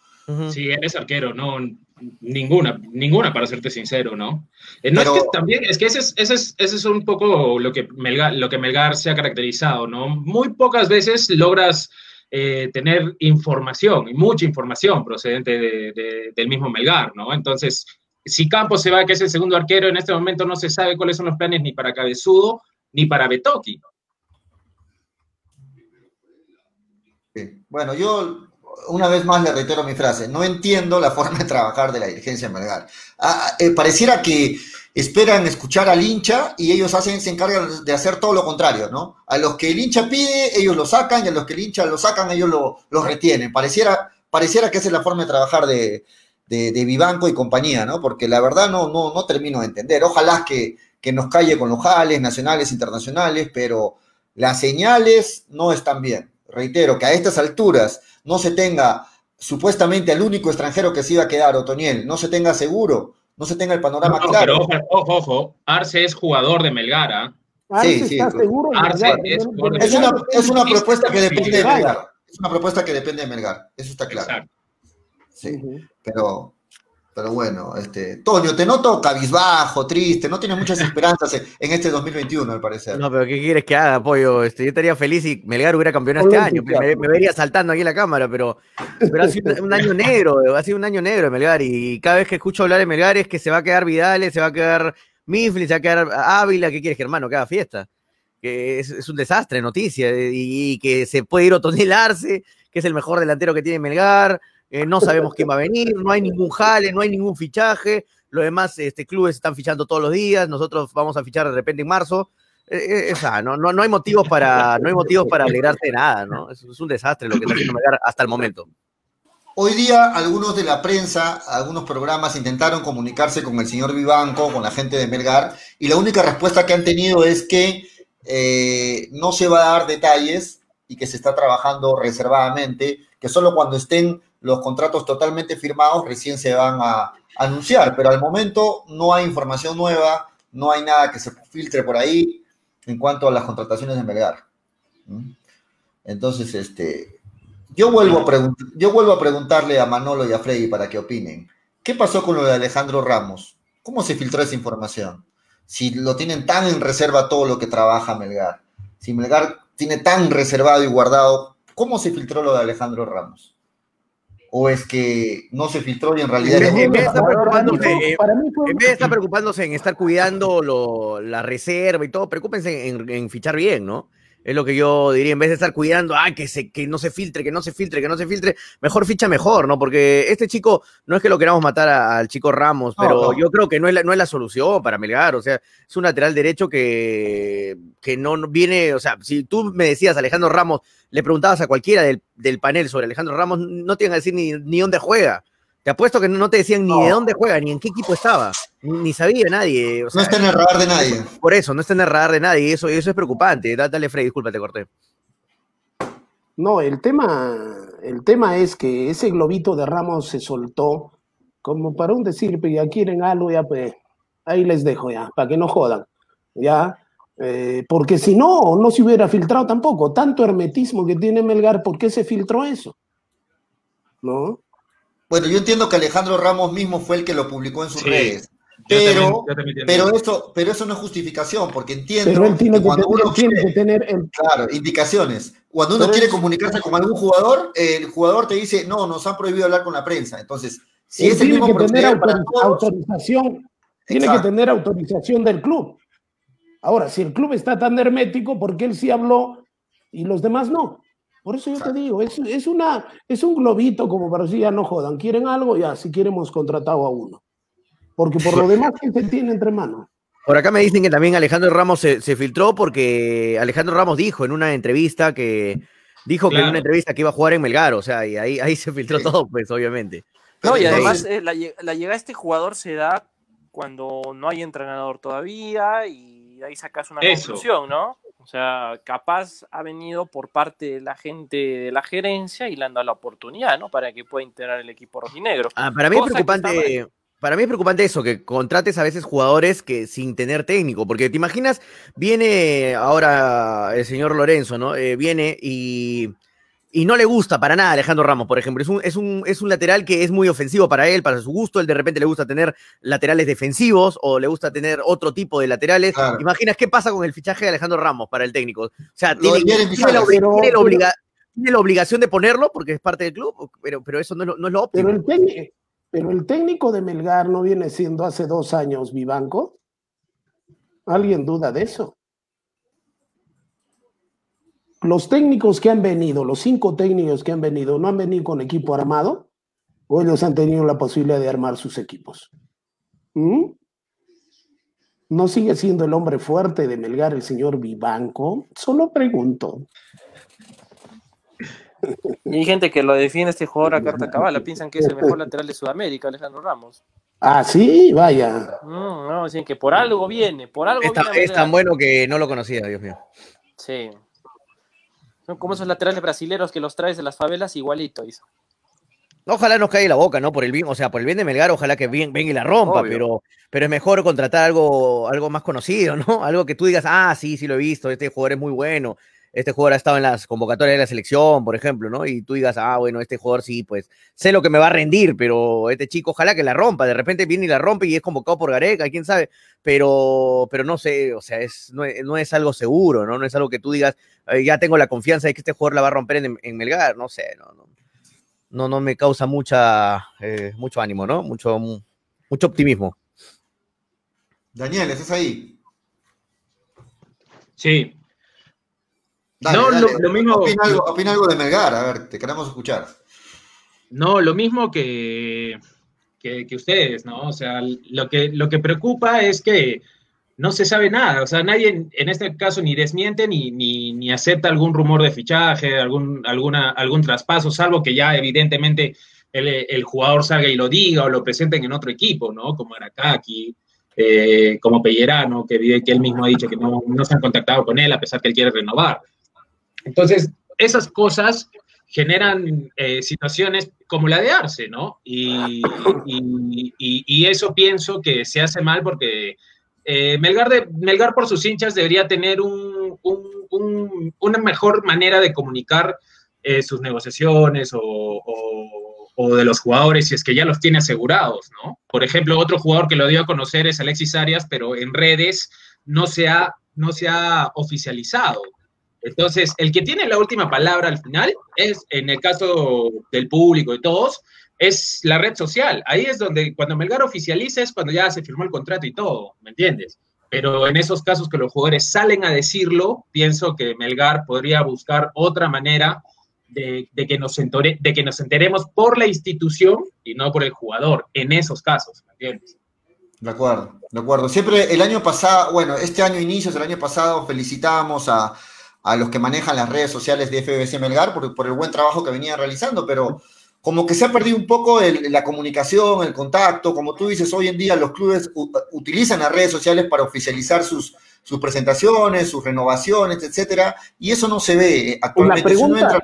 Sí, es arquero, no, ninguna, ninguna para serte sincero, ¿no? Eh, no es que también, es que ese es, ese es, ese es un poco lo que, Melgar, lo que Melgar se ha caracterizado, ¿no? Muy pocas veces logras eh, tener información, y mucha información procedente de, del mismo Melgar, ¿no? Entonces, si Campos se va, que es el segundo arquero, en este momento no se sabe cuáles son los planes ni para Cabezudo ni para Betoki. Bueno, yo una vez más le reitero mi frase, no entiendo la forma de trabajar de la dirigencia de Melgar. Ah, eh, pareciera que esperan escuchar al hincha y ellos hacen, se encargan de hacer todo lo contrario, ¿no? A los que el hincha pide, ellos lo sacan y a los que el hincha lo sacan, ellos lo, retienen. Pareciera, pareciera que esa es la forma de trabajar de, Vivanco y compañía, ¿no? Porque la verdad no, no, no termino de entender. Ojalá que, que nos calle con los jales nacionales, internacionales, pero Las señales no están bien. Reitero que a estas alturas no se tenga supuestamente al único extranjero que se iba a quedar, Otoniel, no se tenga seguro, no se tenga el panorama No, claro. pero ojo, ojo, ojo. Arce es jugador de Melgara. Arce Sí, sí, está pues, seguro. Arce es de Es una, es una propuesta que depende de Melgar. Es una propuesta que depende de Melgar. Eso está claro. Exacto. Sí. Pero, pero bueno, este, Toño, te noto cabizbajo, triste, no tienes muchas esperanzas en, este 2021, al parecer. No, pero ¿qué quieres que haga, pollo? Este, yo estaría feliz si Melgar hubiera campeonado este año. Me, me vería saltando aquí en la cámara, pero, pero ha sido un, año negro, ha sido un año negro de Melgar. Y cada vez que escucho hablar de Melgar es que se va a quedar Vidales, se va a quedar Mifflin, se va a quedar Ávila. ¿Qué quieres, hermano? Que haga fiesta. Que es, es un desastre, noticia. Y, y que se puede ir Otonel Arce, que es el mejor delantero que tiene Melgar. Eh, no sabemos quién va a venir, no hay ningún jale, no hay ningún fichaje. Los demás este, clubes están fichando todos los días. Nosotros vamos a fichar de repente en marzo. Eh, eh, esa, no, no, no hay motivos para, no hay motivos para alegrarse de nada, ¿no? Es, es un desastre lo que está haciendo Melgar hasta el momento. Hoy día algunos de la prensa, algunos programas intentaron comunicarse con el señor Vivanco, con la gente de Melgar, y la única respuesta que han tenido es que eh, no se va a dar detalles y que se está trabajando reservadamente, que solo cuando estén los contratos totalmente firmados recién se van a anunciar, pero al momento no hay información nueva, no hay nada que se filtre por ahí en cuanto a las contrataciones de Melgar. ¿Mm? Entonces, este, yo vuelvo, a yo vuelvo a preguntarle a Manolo y a Freddy para que opinen. ¿Qué pasó con lo de Alejandro Ramos? ¿Cómo se filtró esa información? Si lo tienen tan en reserva todo lo que trabaja Melgar. Si Melgar tiene tan reservado y guardado, ¿cómo se filtró lo de Alejandro Ramos? ¿O es que no se filtró y en realidad... En vez- en vez de estar Para mí preocupándose, fue- eh, para mí fue- En vez de estar preocupándose en estar cuidando lo- la reserva y todo, preocúpense en, en fichar bien, ¿no? Es lo que yo diría, en vez de estar cuidando, ah, que, se, que no se filtre, que no se filtre, que no se filtre, mejor ficha mejor, ¿no? Porque este chico, no es que lo queramos matar a- al chico Ramos, pero no. yo creo que no es, la, no es la solución para Melgar, o sea, es un lateral derecho que, que no no viene, o sea, si tú me decías Alejandro Ramos, le preguntabas a cualquiera del, del panel sobre Alejandro Ramos, no te iban a decir ni, ni dónde juega. Te apuesto que no te decían ni No. de dónde juega, ni en qué equipo estaba, ni, ni sabía nadie. O sea, No está en el radar de nadie. por eso, no está en el radar de nadie, y eso, eso es preocupante. Da- Dale, Freddy, disculpa, te corté. No, el tema, el tema es que ese globito de Ramos se soltó como para un decir, pues ya quieren algo, ya pues ahí les dejo ya, para que no jodan, ya, Eh, porque si no, no se hubiera filtrado tampoco. Tanto hermetismo que tiene Melgar, ¿por qué se filtró eso? ¿No? Bueno, yo entiendo que Alejandro Ramos mismo fue el que lo publicó en sus Sí. redes. Pero, también- pero, eso, pero eso no es justificación, porque entiendo Pero él tiene que que cuando tener, uno tiene quiere, que tener el, claro, indicaciones. Cuando uno Pero quiere es- comunicarse con algún jugador, el jugador te dice, no, nos han prohibido hablar con la prensa. Entonces, si él es el tiene mismo que tener todos, autorización, tiene que tener autorización del club. Ahora, si el club está tan hermético, ¿por qué él sí habló y los demás no? Por eso yo te digo, es, es, una, es un globito como para decir, ya no jodan, quieren algo, ya, si quieren hemos contratado a uno. Porque por lo demás, ¿quién se tiene entre manos? Por acá me dicen que también Alejandro Ramos se, se filtró porque Alejandro Ramos dijo en una entrevista que dijo que en una entrevista que iba a jugar en Melgar, o sea, y ahí, ahí se filtró Sí. todo, pues, obviamente. No, y además eh, la, la llegada de este jugador se da cuando no hay entrenador todavía y ahí sacas una Eso. conclusión, ¿no? O sea, capaz ha venido por parte de la gente de la gerencia y le han dado la oportunidad, ¿no? Para que pueda integrar el equipo rojinegro. Ah, para mí es Cosa preocupante. Para mí es preocupante eso, que contrates a veces jugadores que sin tener técnico, porque te imaginas, viene ahora el señor Lorenzo, ¿no? Eh, viene y, y no le gusta para nada a Alejandro Ramos, por ejemplo. Es un, es, un, es un lateral que es muy ofensivo para él, para su gusto. Él de repente le gusta tener laterales defensivos o le gusta tener otro tipo de laterales. Claro. Imaginas qué pasa con el fichaje de Alejandro Ramos para el técnico. O sea, tiene, la, Salas. obli- Pero- tiene la pero- obliga- tiene la obligación de ponerlo porque es parte del club, pero, pero eso no es lo, no es lo óptimo. Pero el, técnico, pero el técnico de Melgar no viene siendo hace dos años Vivanco. ¿Alguien duda de eso? Los técnicos que han venido, los cinco técnicos que han venido, ¿no han venido con equipo armado? ¿O ellos han tenido la posibilidad de armar sus equipos? ¿Mm? ¿No sigue siendo el hombre fuerte de Melgar el señor Vivanco? Solo pregunto. Y hay gente que lo defiende este jugador a carta cabala, piensan que es el mejor [laughs] lateral de Sudamérica, Alejandro Ramos. Ah, sí, vaya. Mm, no, dicen que por algo viene, por algo Es tan, viene es tan bueno que no lo conocía, Dios mío. Sí, Son como esos laterales brasileros que los traes de las favelas igualito, hizo. Ojalá nos caiga la boca, ¿no? Por el bien, o sea, por el bien de Melgar, ojalá que bien, venga y la rompa, pero, pero es mejor contratar algo, algo más conocido, ¿no? [laughs] Algo que tú digas, ah, sí, sí lo he visto, este jugador es muy bueno, este jugador ha estado en las convocatorias de la selección, por ejemplo, ¿no? Y tú digas, ah, bueno, este jugador sí, pues sé lo que me va a rendir, pero este chico ojalá que la rompa, de repente viene y la rompe y es convocado por Gareca, quién sabe, pero, pero no sé, o sea, es, no, es algo seguro, ¿no? No es algo que tú digas, ya tengo la confianza de que este jugador la va a romper en, en Melgar, no sé, no, no no, no me causa mucha, eh, mucho ánimo, ¿no? Mucho, mucho optimismo. Daniel, ¿estás ahí? Sí. No, Lo, mismo. Opina algo, de Melgar, a ver, te queremos escuchar. No, lo mismo que, que, que, ustedes, ¿no? O sea, lo que, lo que preocupa es que no se sabe nada. O sea, nadie en este caso ni desmiente ni, ni, acepta algún rumor de fichaje, algún, alguna, algún traspaso, salvo que ya evidentemente el, jugador salga y lo diga o lo presenten en otro equipo, ¿no? Como Aracaki, eh, como Pellerano, que, que él mismo ha dicho que no, se han contactado con él a pesar que él quiere renovar. Entonces, esas cosas generan eh, situaciones como la de Arce, ¿no? y, eso pienso que se hace mal porque eh, Melgar, de, Melgar por sus hinchas debería tener una mejor manera de comunicar eh, sus negociaciones o, de los jugadores si es que ya los tiene asegurados, ¿no? Por ejemplo, otro jugador que lo dio a conocer es Alexis Arias, pero en redes no se ha, no se ha oficializado. Entonces, el que tiene la última palabra al final es, en el caso del público y todos, es la red social. Ahí es donde cuando Melgar oficializa es cuando ya se firmó el contrato y todo, ¿me entiendes? Pero en esos casos que los jugadores salen a decirlo, pienso que Melgar podría buscar otra manera de, que nos de que nos enteremos por la institución y no por el jugador, en esos casos, ¿me entiendes? De acuerdo, de acuerdo. Siempre el año pasado, bueno, este año inicios del año pasado felicitábamos a, los que manejan las redes sociales de FBC Melgar por, por el buen trabajo que venía realizando, pero como que se ha perdido un poco la comunicación, el contacto. Como tú dices, hoy en día los clubes utilizan las redes sociales para oficializar sus, sus presentaciones, sus renovaciones, etcétera, y eso no se ve eh, actualmente. La pregunta, entra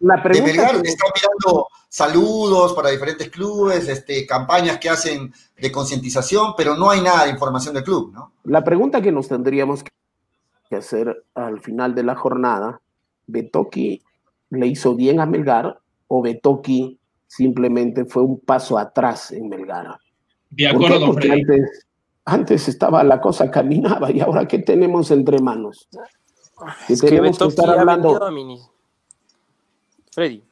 la pregunta de están mirando saludos para diferentes clubes, este, campañas que hacen de concientización, pero no hay nada de información del club, ¿no? La pregunta que nos tendríamos que hacer al final de la jornada, Betoki le hizo bien a Melgar o Betoki simplemente fue un paso atrás en Melgar. De acuerdo, Porque antes, antes, estaba la cosa caminaba y ahora ¿qué tenemos entre manos? Que tenemos que, estar hablando. Freddy,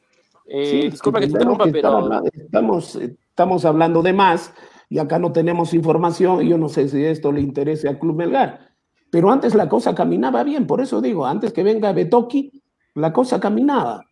eh, disculpa que te interrumpa, pero. estamos, estamos hablando de más y acá no tenemos información y yo no sé si esto le interesa al Club Melgar. Pero antes la cosa caminaba bien, por eso digo, antes que venga Betoki, la cosa caminaba.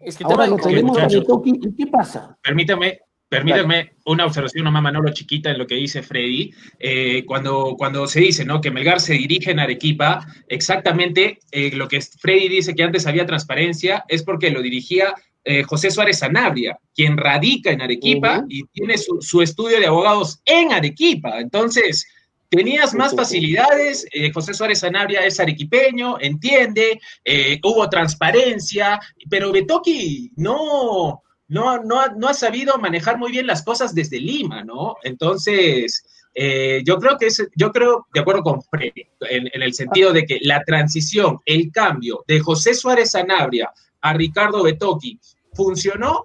Es que Ahora qué pasa? Permítame, Permítame una observación nomás, Manolo, chiquita en lo que dice Freddy. Eh, cuando, cuando se dice ¿no? que Melgar se dirige en Arequipa, exactamente eh, lo que Freddy dice que antes había transparencia es porque lo dirigía eh, José Suárez Sanabria, quien radica en Arequipa y tiene su, su, estudio de abogados en Arequipa. Entonces, Tenías más facilidades, eh, José Suárez Sanabria es arequipeño, entiende, eh, hubo transparencia, pero Betoki no, no, no, ha sabido manejar muy bien las cosas desde Lima, ¿no? Entonces, eh, yo creo que es, yo creo, de acuerdo con Freddy, en, en, el sentido de que la transición, el cambio de José Suárez Sanabria a Ricardo Betoki, ¿funcionó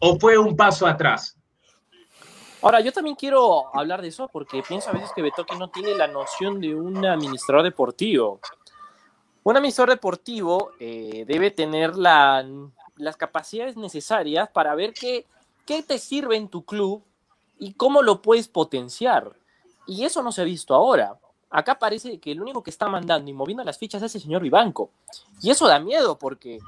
o fue un paso atrás? Ahora, yo también quiero hablar de eso porque pienso a veces que Betoki no tiene la noción de un administrador deportivo. Un administrador deportivo eh, debe tener las capacidades necesarias para ver qué, qué te sirve en tu club y cómo lo puedes potenciar. Y eso no se ha visto ahora. Acá parece que el único que está mandando y moviendo las fichas es el señor Vivanco. Y eso da miedo porque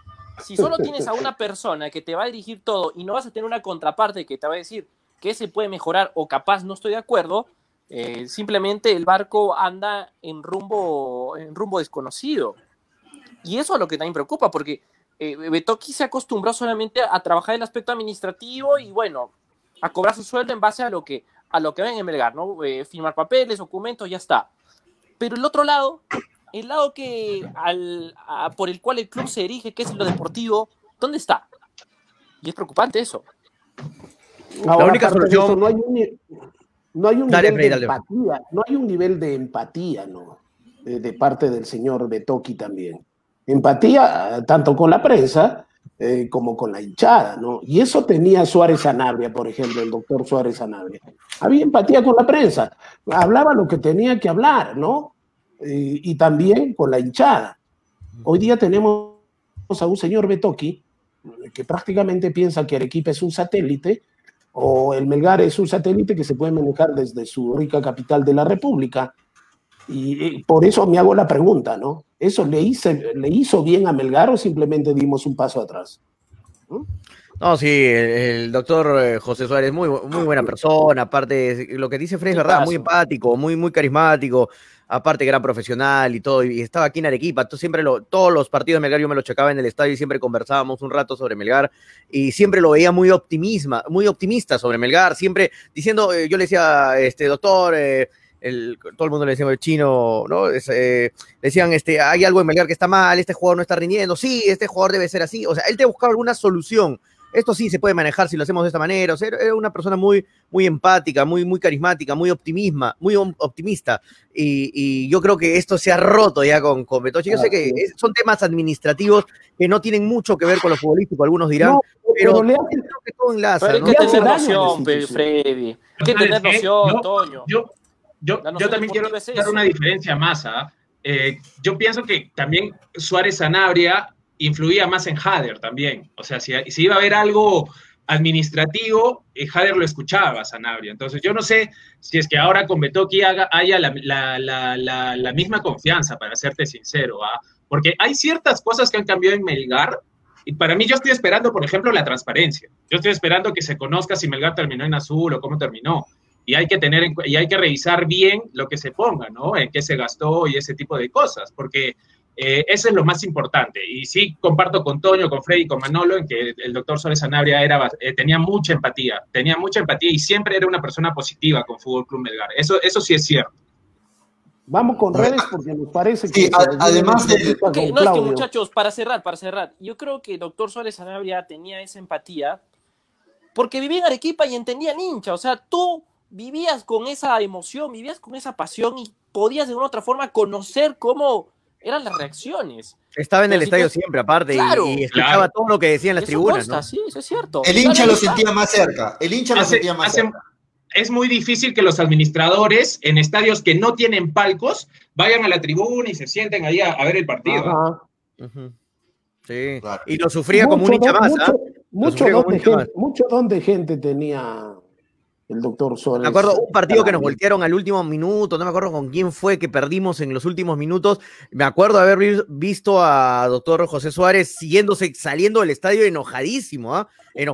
si solo tienes a una [laughs] persona que te va a dirigir todo y no vas a tener una contraparte que te va a decir, que se puede mejorar o capaz no estoy de acuerdo, eh, simplemente el barco anda en rumbo, en rumbo desconocido. Y eso es lo que también preocupa, porque eh, Betoki se acostumbró solamente a, trabajar el aspecto administrativo y bueno, a cobrar su sueldo en base a lo que, a lo que ven en Melgar, ¿no? Eh, firmar papeles, documentos, ya está. Pero el otro lado, el lado que al, por el cual el club se erige, que es lo deportivo, ¿dónde está? Y es preocupante eso. La única solución. no hay un, no hay un nivel de empatía, no hay un nivel de empatía, ¿no? De, parte del señor Betoki también. Empatía tanto con la prensa eh, como con la hinchada, ¿no? Y eso tenía Suárez Sanabria, por ejemplo, el doctor Suárez Sanabria. Había empatía con la prensa, hablaba lo que tenía que hablar, ¿no? y también con la hinchada. Hoy día tenemos a un señor Betoki que prácticamente piensa que Arequipa es un satélite o el Melgar es un satélite que se puede manejar desde su rica capital de la República. Y, por eso me hago la pregunta, ¿no? ¿Eso le, hice, le hizo bien a Melgar o simplemente dimos un paso atrás? ¿No? sí, el, doctor eh, José Suárez, muy, muy buena persona, aparte, lo que dice Fred es verdad, muy empático, muy, muy carismático, aparte gran profesional y todo, y estaba aquí en Arequipa, siempre lo, todos los partidos de Melgar yo me lo checaba en el estadio y siempre conversábamos un rato sobre Melgar y siempre lo veía muy optimisma, muy optimista sobre Melgar, siempre diciendo, eh, yo le decía, este doctor, eh, el, todo el mundo le decía el chino, ¿no? Eh, decían, este, hay algo en Melgar que está mal, este jugador no está rindiendo, sí, este jugador debe ser así, o sea, él te buscaba alguna solución esto sí se puede manejar si lo hacemos de esta manera. O sea, era una persona muy, muy empática, muy, muy carismática, muy optimisma, muy optimista. Y, yo creo que esto se ha roto ya con, con Betoche. Yo sé que son temas administrativos que no tienen mucho que ver con lo futbolístico, algunos dirán, pero, creo que todo enlaza. Pero hay que tener noción, Freddy. Hay que tener noción, Toño. Yo, yo, yo también quiero hacer una diferencia más. ¿ah? Eh, yo pienso que también Suárez Sanabria influía más en Hader también. O sea, si, si iba a haber algo administrativo, eh, Hader lo escuchaba Sanabria. Entonces, yo no sé si es que ahora con Betoki haya la, misma confianza, para serte sincero, ¿ah? porque hay ciertas cosas que han cambiado en Melgar. Y para mí, yo estoy esperando, por ejemplo, la transparencia. Yo estoy esperando que se conozca si Melgar terminó en azul o cómo terminó. Y hay que tener y hay que revisar bien lo que se ponga, ¿no? En qué se gastó y ese tipo de cosas, porque eh, eso es lo más importante. Y sí comparto con Toño, con Freddy, con Manolo, en que el doctor Suárez Sanabria era, eh, tenía mucha empatía, tenía mucha empatía y siempre era una persona positiva con Fútbol Club Melgar. Eso, eso sí es cierto. Vamos con redes porque nos parece que... además de... no, es que muchachos, para cerrar, para cerrar, yo creo que el doctor Suárez Sanabria tenía esa empatía porque vivía en Arequipa y entendía hincha. O sea, tú vivías con esa emoción, vivías con esa pasión y podías de una otra forma conocer cómo eran las reacciones. Estaba en el estadio siempre, aparte, y, escuchaba todo lo que decían las tribunas. Sí, eso es cierto. El hincha lo sentía más cerca. El hincha lo sentía más cerca. Es muy difícil que los administradores en estadios que no tienen palcos vayan a la tribuna y se sienten ahí a, ver el partido. Sí, y lo sufría como un hincha más. Mucho, ¿ah? mucho don de gente tenía el doctor Suárez. Me acuerdo un partido que nos voltearon al último minuto, no me acuerdo con quién fue que perdimos en los últimos minutos. Me acuerdo haber visto a doctor José Suárez siguiéndose, saliendo del estadio enojadísimo, ¿ah?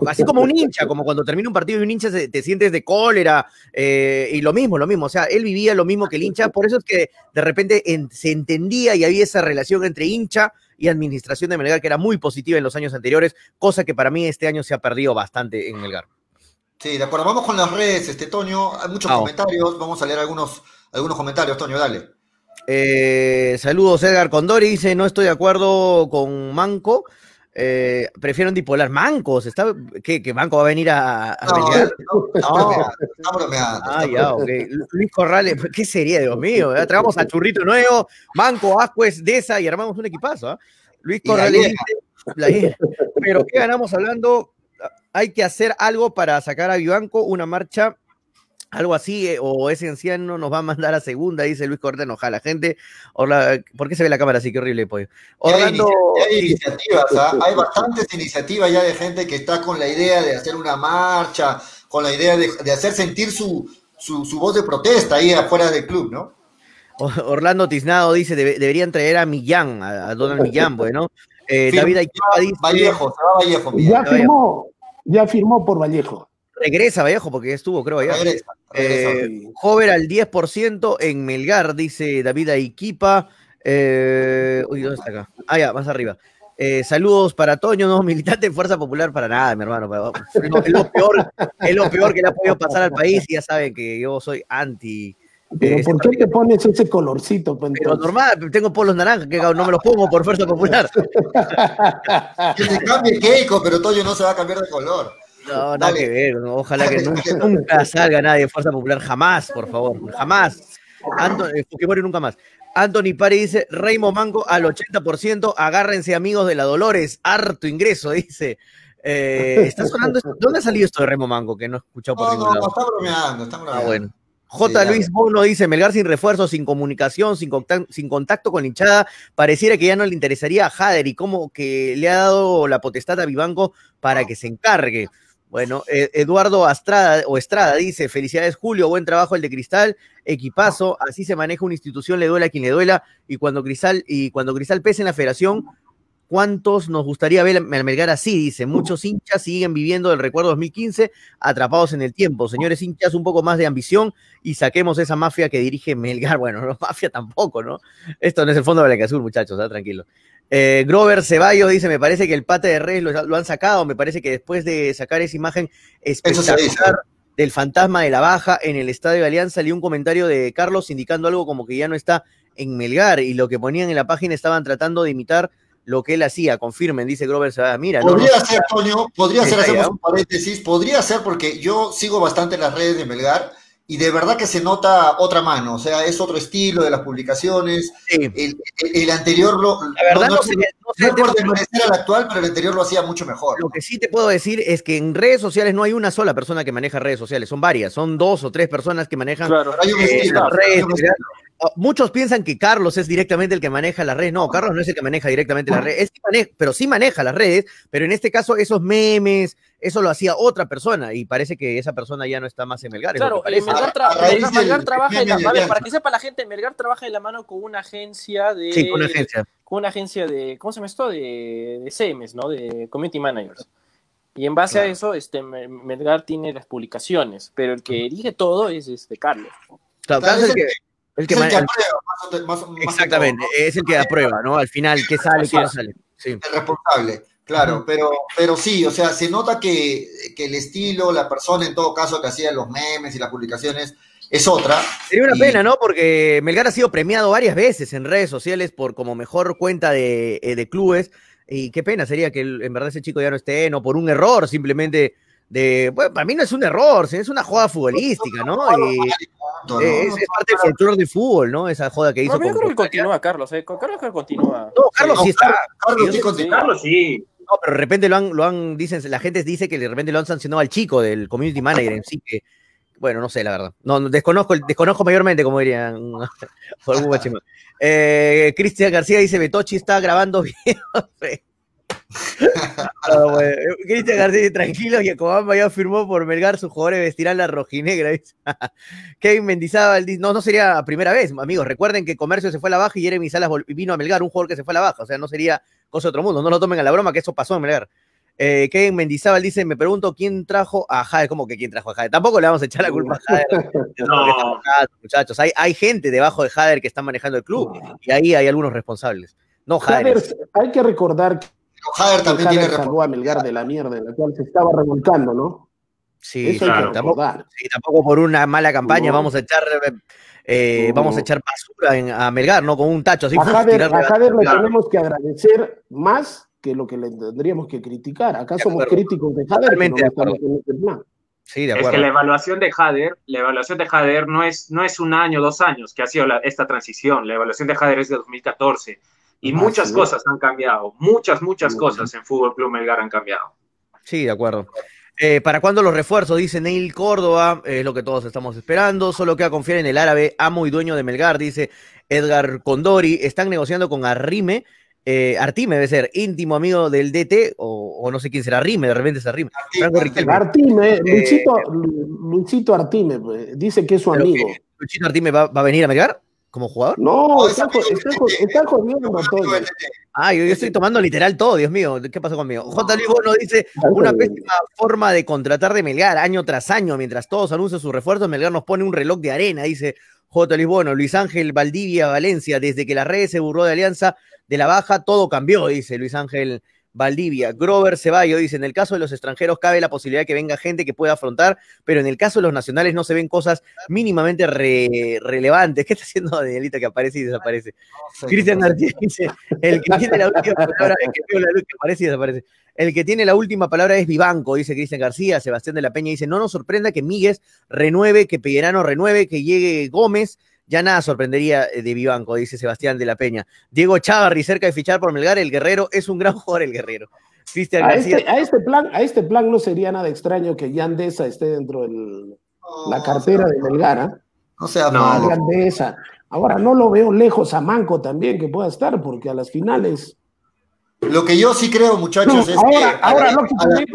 así como un hincha, como cuando termina un partido y un hincha te sientes de cólera, eh, y lo mismo, lo mismo, o sea, él vivía lo mismo que el hincha, por eso es que de repente se entendía y había esa relación entre hincha y administración de Melgar que era muy positiva en los años anteriores, cosa que para mí este año se ha perdido bastante en Melgar. Sí, de acuerdo. Vamos con las redes, este, Toño. Hay muchos comentarios. Vamos a leer algunos, algunos comentarios, Toño, dale. Eh, saludos, Edgar Condori. Dice: No estoy de acuerdo con Manco. Eh, prefiero un dipolar. Mancos, ¿está, ¿qué, ¿Que Manco va a venir a, a no, pelear? No, no. Ah, ya, ok. Luis Corrales, ¿qué sería, Dios mío? Traemos a Churrito Nuevo, Manco, Ascuez, Deza y armamos un equipazo. ¿eh? Luis Corrales dice: Pero ¿qué ganamos hablando hay que hacer algo para sacar a Vivanco, una marcha, algo así, eh, o ese anciano nos va a mandar a segunda, dice Luis Cortés, enoja la gente. ¿Por qué se ve la cámara así? Qué horrible, pollo. Orlando... Hay, iniciativas, ¿ah? hay bastantes iniciativas ya de gente que está con la idea de hacer una marcha, con la idea de, hacer sentir su, su, voz de protesta ahí afuera del club, ¿no? Orlando Tiznado dice, deberían traer a Millán, a, Donald Millán, [laughs] bueno. Eh, David dice, Vallejo, se va Vallejo. Ya firmó, ya firmó por Vallejo. Regresa Vallejo porque estuvo, creo, allá. Regresa, eh, Jover al 10% en Melgar, dice David Aiquipa. Eh, uy, ¿dónde está acá? Ah, ya, más arriba. Eh, saludos para Toño, no militante en Fuerza Popular para nada, mi hermano. Es lo, peor, es lo peor que le ha podido pasar al país y ya saben que yo soy anti, Pero ¿por qué te pones ese colorcito? Pues, pero normal, tengo polos naranjas, que no me los pongo por fuerza popular. [laughs] que se cambie Keiko, pero Toyo no se va a cambiar de color. No, nada que ver. Ojalá que [laughs] nunca, salga nadie de Fuerza Popular. Jamás, por favor. Jamás. Anthony, eh, Fujimori nunca más. Anthony Pari dice, Reimo Mango al 80%, agárrense amigos de la Dolores, harto ingreso, [laughs] dice. Eh, ¿Está sonando ¿Dónde ha salido esto de Reimo Mango? Que no he escuchado por no, no, No, está bromeando, está bromeando. Ah, bueno. J. Luis Bono dice, Melgar sin refuerzo, sin comunicación, sin, sin contacto con hinchada, pareciera que ya no le interesaría a Jader y como que le ha dado la potestad a Vivanco para que se encargue. Bueno, eh, Eduardo Astrada o Estrada dice, felicidades Julio, buen trabajo el de Cristal, equipazo, así se maneja una institución, le duela a quien le duela, y cuando Cristal, y cuando Cristal pese en la federación, ¿Cuántos nos gustaría ver a Melgar así? Dice, muchos hinchas siguen viviendo el recuerdo 2015 atrapados en el tiempo. Señores hinchas, un poco más de ambición y saquemos esa mafia que dirige Melgar. [laughs] Bueno, no mafia tampoco, ¿no? Esto no es el fondo de Azul, muchachos, ¿eh? tranquilo. Eh, Grover Ceballos dice, me parece que el pate de Reyes lo, han sacado, me parece que después de sacar esa imagen espectacular del fantasma de la baja en el Estadio de Alianza, salió un comentario de Carlos indicando algo como que ya no está en Melgar y lo que ponían en la página estaban tratando de imitar lo que él hacía, confirmen, dice Grover mira. Podría ser, Antonio, podría ser, hacemos un paréntesis, podría ser porque yo sigo bastante las redes de Melgar y de verdad que se nota otra mano, o sea, es otro estilo de las publicaciones. El, anterior lo. La verdad, no, no, sé, no, por al actual, pero el anterior lo hacía mucho mejor. Lo que sí te puedo decir es que en redes sociales no hay una sola persona que maneja redes sociales, son varias, son dos o tres personas que manejan claro, hay un eh, redes. Ah, muchos piensan que Carlos es directamente el que maneja las redes. No, Carlos no es el que maneja directamente las redes, pero sí maneja las redes, pero en este caso esos memes, eso lo hacía otra persona y parece que esa persona ya no está más en Melgar. Claro, Melgar, trabaja en la, para que sepa la gente, Melgar trabaja en la mano con una agencia de... Sí, con una agencia. Con una agencia de, ¿cómo se llama esto? De, de CMs, ¿no? De Community Managers. Y en base a eso, este, Melgar tiene las publicaciones, pero el que dirige todo es este Carlos. Claro, Carlos es el que el que, Exactamente, es el que aprueba, ¿no? Al final, ¿qué sale, qué no sale? Sí. El responsable, claro, pero, pero sí, o sea, se nota que, el estilo, la persona en todo caso que hacía los memes y las publicaciones es otra. Sería una pena, ¿no? Porque Melgar ha sido premiado varias veces en redes sociales por como mejor cuenta de, eh, de clubes. Y qué pena sería que en verdad ese chico ya no esté, no por un error, simplemente de, bueno, para mí no es un error, es una jugada futbolística, ¿no? Y, es, parte del folclore de fútbol, ¿no? Esa joda que hizo. No, yo creo que continúa, Carlos, ¿eh? Carlos que continúa. No, Carlos sí está. Carlos sí continúa. Carlos sí. No, pero de repente lo han, lo han, dicen, la gente dice que de repente lo han sancionado al chico del community manager en sí, que, bueno, no sé, la verdad. No, desconozco, desconozco mayormente, como dirían. [laughs] eh, Cristian García dice, Betochi está grabando [laughs] bien. No, Cristian García, tranquilo, que Cobamba ya firmó por Melgar, sus jugadores vestirán la rojinegra. [laughs] Kevin Mendizábal dice, no, no sería la primera vez, amigos. Recuerden que Comercio se fue a la baja y Jeremy Salas vino a Melgar, un jugador que se fue a la baja. O sea, no sería cosa de otro mundo. No lo tomen a la broma que eso pasó en Melgar. Eh, Kevin Mendizábal dice, me pregunto quién trajo a Jade, ¿cómo que quién trajo a Jade? Tampoco le vamos a echar la culpa a Jade. [laughs] no. muchachos, hay, hay gente debajo de Jader que está manejando el club y ahí hay algunos responsables. No Jader. Hay que recordar Jader también tiene salvó a Melgar de la mierda en la cual se estaba revolcando, ¿no? Sí, claro. tampoco, sí, tampoco, por una mala campaña vamos a echar eh, vamos a echar basura a Melgar, ¿no? Con un tacho así. A Jader, le tenemos que agradecer más que lo que le tendríamos que criticar. Acá somos críticos de Jader. Realmente de acuerdo. Sí, de acuerdo. Es que la evaluación de Jader, la evaluación de Jader no es, no es un año, dos años que ha sido esta transición. La evaluación de Jader es de 2014. Y muchas cosas han cambiado, muchas, muchas cosas en Fútbol Club Melgar han cambiado. Sí, de acuerdo. Eh, ¿Para cuándo los refuerzos? Dice Neil Córdoba, es lo que todos estamos esperando. Solo queda confiar en el árabe, amo y dueño de Melgar, dice Edgar Condori. Están negociando con Arrime. Eh, Artime debe ser íntimo amigo del DT, o, no sé quién será Arrime, de repente es Arrime. Artime, eh, Luchito, Artime, pues, dice que es su amigo. ¿Luchito Artime va, va a venir a Melgar? Como jugador? No, está, jodiendo todo. Ah, yo, estoy tomando literal todo, Dios mío. ¿Qué pasó conmigo? J. Luis Bono dice: Una pésima forma de contratar de Melgar año tras año, mientras todos anuncian sus refuerzos, Melgar nos pone un reloj de arena, dice J. Luis Bono. Luis Ángel Valdivia Valencia, desde que la red se burró de Alianza de la Baja, todo cambió, dice Luis Ángel Valdivia. Grover Ceballo dice, en el caso de los extranjeros cabe la posibilidad de que venga gente que pueda afrontar, pero en el caso de los nacionales no se ven cosas mínimamente relevantes. [laughs] ¿Qué está haciendo Danielita que aparece y desaparece? Cristian García dice, el que tiene la última [laughs] palabra, es que la luz que aparece y desaparece. El que tiene la última palabra es Vivanco, dice Cristian García. Sebastián de la Peña dice, no nos sorprenda que Míguez renueve, que Pellerano renueve, que llegue Gómez ya nada sorprendería eh, de Vivanco, dice Sebastián de la Peña. Diego Chávarri, cerca de fichar por Melgar, el Guerrero es un gran jugador, el Guerrero. Cristian a, este, a, este, plan, a este plan no sería nada extraño que Yandesa esté dentro de la cartera de Melgar. ¿ah? No sea no. Yandesa. Ahora no lo veo lejos a Manco también que pueda estar, porque a las finales. Lo que yo sí creo, muchachos, es que ahora, a la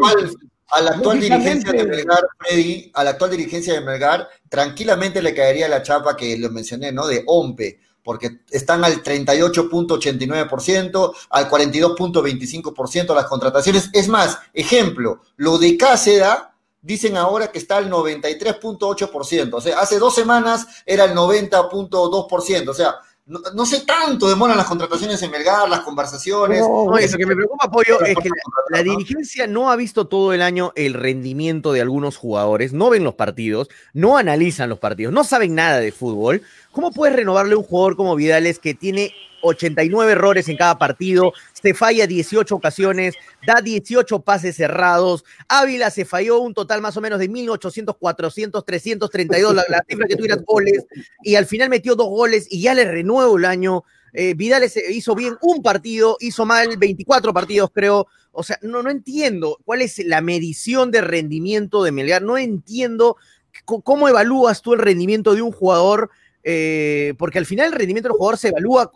actual dirigencia de Melgar, Freddy, a la actual dirigencia de Melgar, tranquilamente le caería la chapa que lo mencioné, ¿no? De OMPE, porque están al 38.89%, al 42.25% las contrataciones. Es más, ejemplo, lo de Cáceda, dicen ahora que está al 93.8%, o sea, hace dos semanas era el 90.2%, o sea, no, sé tanto demoran las contrataciones en Melgar, las conversaciones. No, eso que me preocupa, Pollo, es que la, dirigencia no ha visto todo el año el rendimiento de algunos jugadores, no ven los partidos, no analizan los partidos, no saben nada de fútbol. ¿Cómo puedes renovarle un jugador como Vidales que tiene 89 errores en cada partido, se falla 18 ocasiones, da 18 pases cerrados. Ávila se falló un total más o menos de 1800, 400, 332, la, la cifra que tuvieras goles, y al final metió dos goles y ya le renuevo el año. Eh, Vidal hizo bien un partido, hizo mal 24 partidos, creo. O sea, no, no entiendo cuál es la medición de rendimiento de Melgar. No entiendo cómo evalúas tú el rendimiento de un jugador eh, porque al final el rendimiento del jugador se evalúa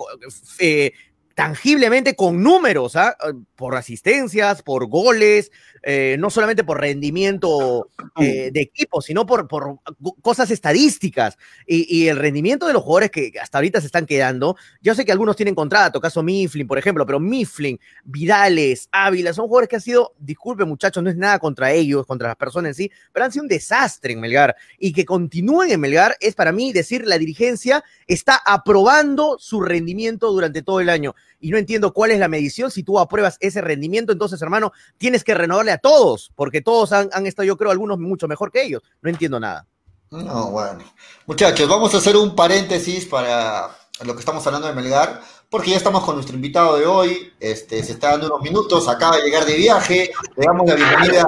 eh, tangiblemente con números, ¿ah? por asistencias, por goles, eh, no solamente por rendimiento eh, de equipo, sino por, por cosas estadísticas. Y, el rendimiento de los jugadores que hasta ahorita se están quedando, yo sé que algunos tienen contrato, caso Mifflin, por ejemplo, pero Mifflin, Vidales, Ávila, son jugadores que han sido, disculpe muchachos, no es nada contra ellos, contra las personas en sí, pero han sido un desastre en Melgar. Y que continúen en Melgar es para mí decir la dirigencia está aprobando su rendimiento durante todo el año. Y no entiendo cuál es la medición. Si tú apruebas ese rendimiento, entonces, hermano, tienes que renovarle a todos, porque todos han, estado, yo creo, algunos mucho mejor que ellos. No entiendo nada. No, bueno. Muchachos, vamos a hacer un paréntesis para lo que estamos hablando de Melgar, porque ya estamos con nuestro invitado de hoy. Este, se está dando unos minutos, acaba de llegar de viaje. Le damos la bienvenida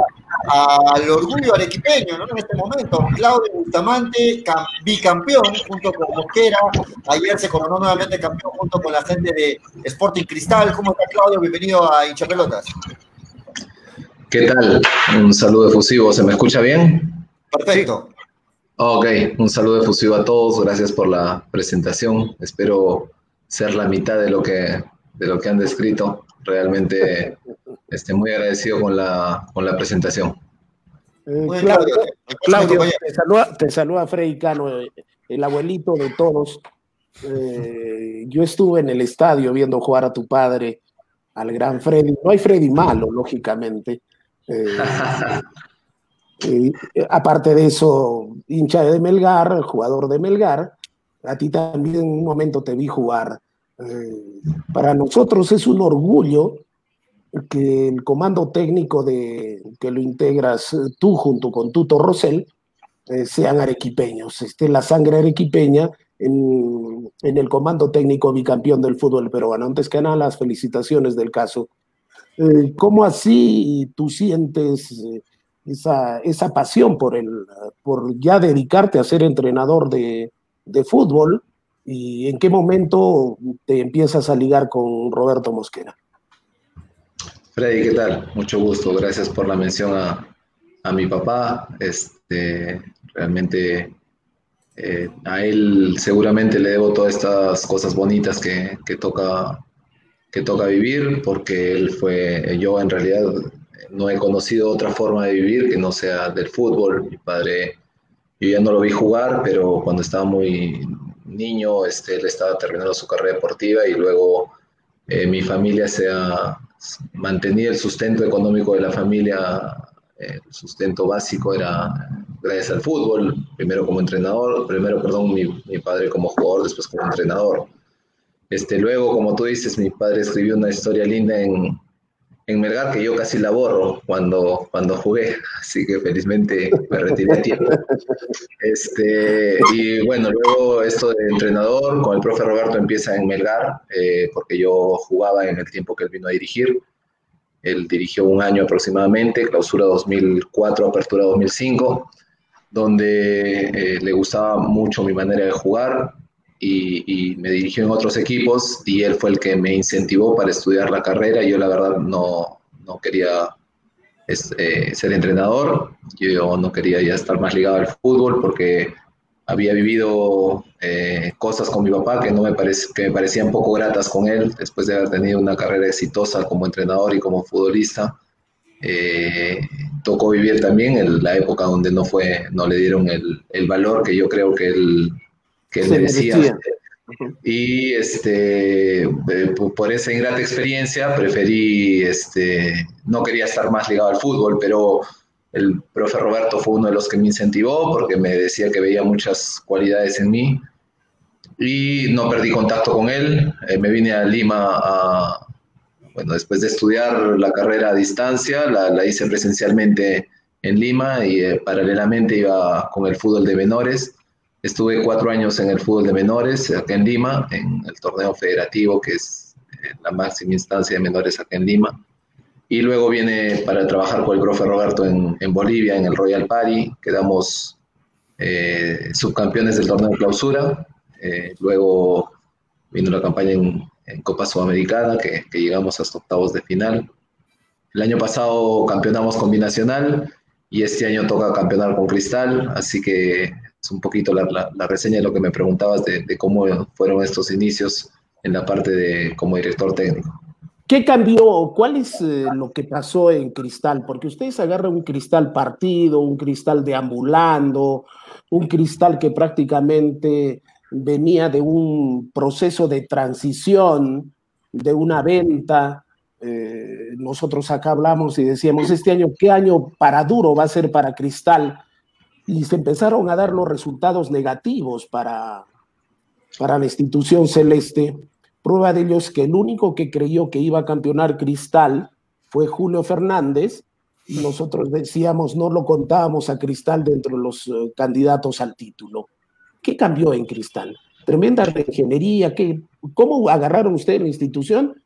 al orgullo arequipeño, ¿no? En este momento, Claudio Bustamante, bicampeón junto con Mosquera. Ayer se coronó nuevamente campeón junto con la gente de Sporting Cristal. ¿Cómo está Claudio? Bienvenido a Hinchapelotas. ¿Qué tal? Un saludo efusivo. ¿Se me escucha bien? Perfecto. Ok, un saludo efusivo a todos. Gracias por la presentación. Espero ser la mitad de lo que, de lo que han descrito. Realmente Estoy muy agradecido con la, con la presentación. Eh, Claudio, Claudio te, saluda, te saluda Freddy Cano, el abuelito de todos. Eh, yo estuve en el estadio viendo jugar a tu padre, al gran Freddy. No hay Freddy malo, lógicamente. Eh, [laughs] aparte de eso, hincha de Melgar, jugador de Melgar. A ti también en un momento te vi jugar. para nosotros es un orgullo que el comando técnico de, que lo integras eh, tú junto con Tuto Rosell eh, sean arequipeños, esté la sangre arequipeña en, en, el comando técnico bicampeón del fútbol peruano. Antes que nada, las felicitaciones del caso. Eh, ¿Cómo así tú sientes esa, esa pasión por, el, por ya dedicarte a ser entrenador de, de fútbol? ¿Y en qué momento te empiezas a ligar con Roberto Mosquera? Freddy, ¿qué tal? Mucho gusto. Gracias por la mención a, a mi papá. Este, realmente eh, a él seguramente le debo todas estas cosas bonitas que, que, toca, que toca vivir, porque él fue, yo en realidad no he conocido otra forma de vivir que no sea del fútbol. Mi padre, yo ya no lo vi jugar, pero cuando estaba muy niño, este, él estaba terminando su carrera deportiva y luego eh, mi familia se ha mantenía el sustento económico de la familia, el sustento básico era gracias al fútbol, primero como entrenador, primero, perdón, mi, mi, padre como jugador, después como entrenador. Este, luego, como tú dices, mi padre escribió una historia linda en, en Melgar que yo casi la borro cuando, cuando jugué, así que felizmente me retiré a tiempo. Este, y bueno, luego esto de entrenador, con el profe Roberto empieza en Melgar, eh, porque yo jugaba en el tiempo que él vino a dirigir. Él dirigió un año aproximadamente, clausura 2004, apertura 2005, donde eh, le gustaba mucho mi manera de jugar, y, me dirigió en otros equipos y él fue el que me incentivó para estudiar la carrera. Yo la verdad no, no quería eh, ser entrenador, yo no quería ya estar más ligado al fútbol porque había vivido eh, cosas con mi papá que, no me que me parecían poco gratas con él después de haber tenido una carrera exitosa como entrenador y como futbolista. Eh, tocó vivir también la época donde no, fue, no le dieron el, el valor que yo creo que él que él decía. Y este, eh, por esa ingrata experiencia preferí, este, no quería estar más ligado al fútbol, pero el profe Roberto fue uno de los que me incentivó porque me decía que veía muchas cualidades en mí y no perdí contacto con él. Eh, me vine a Lima a, bueno, después de estudiar la carrera a distancia, la, la hice presencialmente en Lima y eh, paralelamente iba con el fútbol de menores Estuve cuatro años en el fútbol de menores acá en Lima, en el torneo federativo, que es eh, la máxima instancia de menores acá en Lima. Y luego viene para trabajar con el profe Roberto en, en Bolivia, en el Royal Party. Quedamos eh, subcampeones del torneo de clausura. Eh, luego vino la campaña en, en Copa Sudamericana, que, que, llegamos hasta octavos de final. El año pasado campeonamos con Binacional y este año toca campeonar con Cristal, así que es un poquito la, la, reseña de lo que me preguntabas de, cómo fueron estos inicios en la parte de como director técnico. ¿Qué cambió? ¿Cuál es eh, lo que pasó en Cristal? Porque ustedes agarran un Cristal partido, un Cristal deambulando, un Cristal que prácticamente venía de un proceso de transición, de una venta. Eh, nosotros acá hablamos y decíamos, este año, ¿qué año para duro va a ser para Cristal? Y se empezaron a dar los resultados negativos para, para la institución celeste. Prueba de ello es que el único que creyó que iba a campeonar Cristal fue Julio Fernández y nosotros decíamos, no lo contábamos a Cristal dentro de los uh, candidatos al título. ¿Qué cambió en Cristal? Tremenda reingeniería. ¿qué, ¿Cómo agarraron ustedes la institución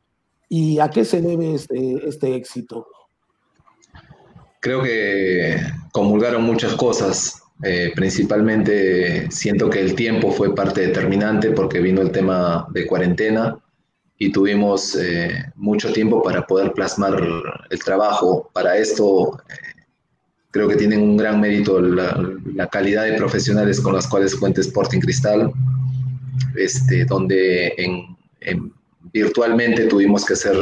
y a qué se debe este, este éxito? Creo que comulgaron muchas cosas. Eh, principalmente siento que el tiempo fue parte determinante porque vino el tema de cuarentena y tuvimos eh, mucho tiempo para poder plasmar el trabajo. Para esto eh, creo que tienen un gran mérito la, calidad de profesionales con las cuales cuenta Sporting Cristal, este, donde en, virtualmente tuvimos que hacer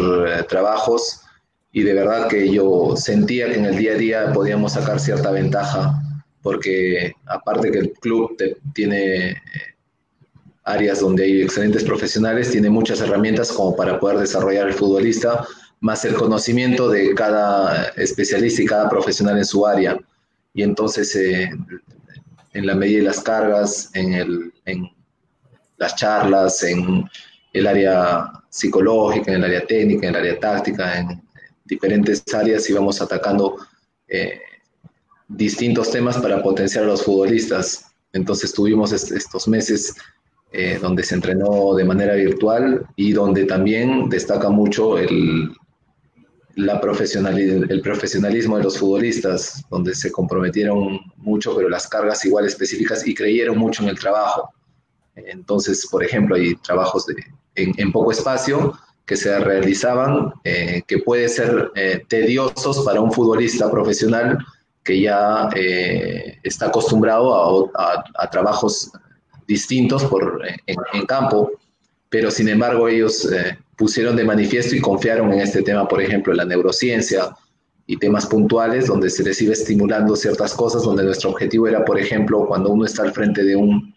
trabajos y de verdad que yo sentía que en el día a día podíamos sacar cierta ventaja, porque aparte que el club tiene eh, áreas donde hay excelentes profesionales, tiene muchas herramientas como para poder desarrollar el futbolista, más el conocimiento de cada especialista y cada profesional en su área. Y entonces, eh, en la medida de las cargas, en, el, en las charlas, en el área psicológica, en el área técnica, en el área táctica, en, diferentes áreas y vamos atacando eh, distintos temas para potenciar a los futbolistas. Entonces tuvimos est estos meses eh, donde se entrenó de manera virtual y donde también destaca mucho el, la profesionalidad, el profesionalismo de los futbolistas, donde se comprometieron mucho, pero las cargas igual específicas y creyeron mucho en el trabajo. Entonces, por ejemplo, hay trabajos de, en, en poco espacio, que se realizaban, eh, que puede ser eh, tediosos para un futbolista profesional que ya eh, está acostumbrado a, a, trabajos distintos por, en, en, campo, pero sin embargo ellos pusieron de manifiesto y confiaron en este tema, por ejemplo, la neurociencia y temas puntuales donde se les iba estimulando ciertas cosas, donde nuestro objetivo era, por ejemplo, cuando uno está al frente de, un,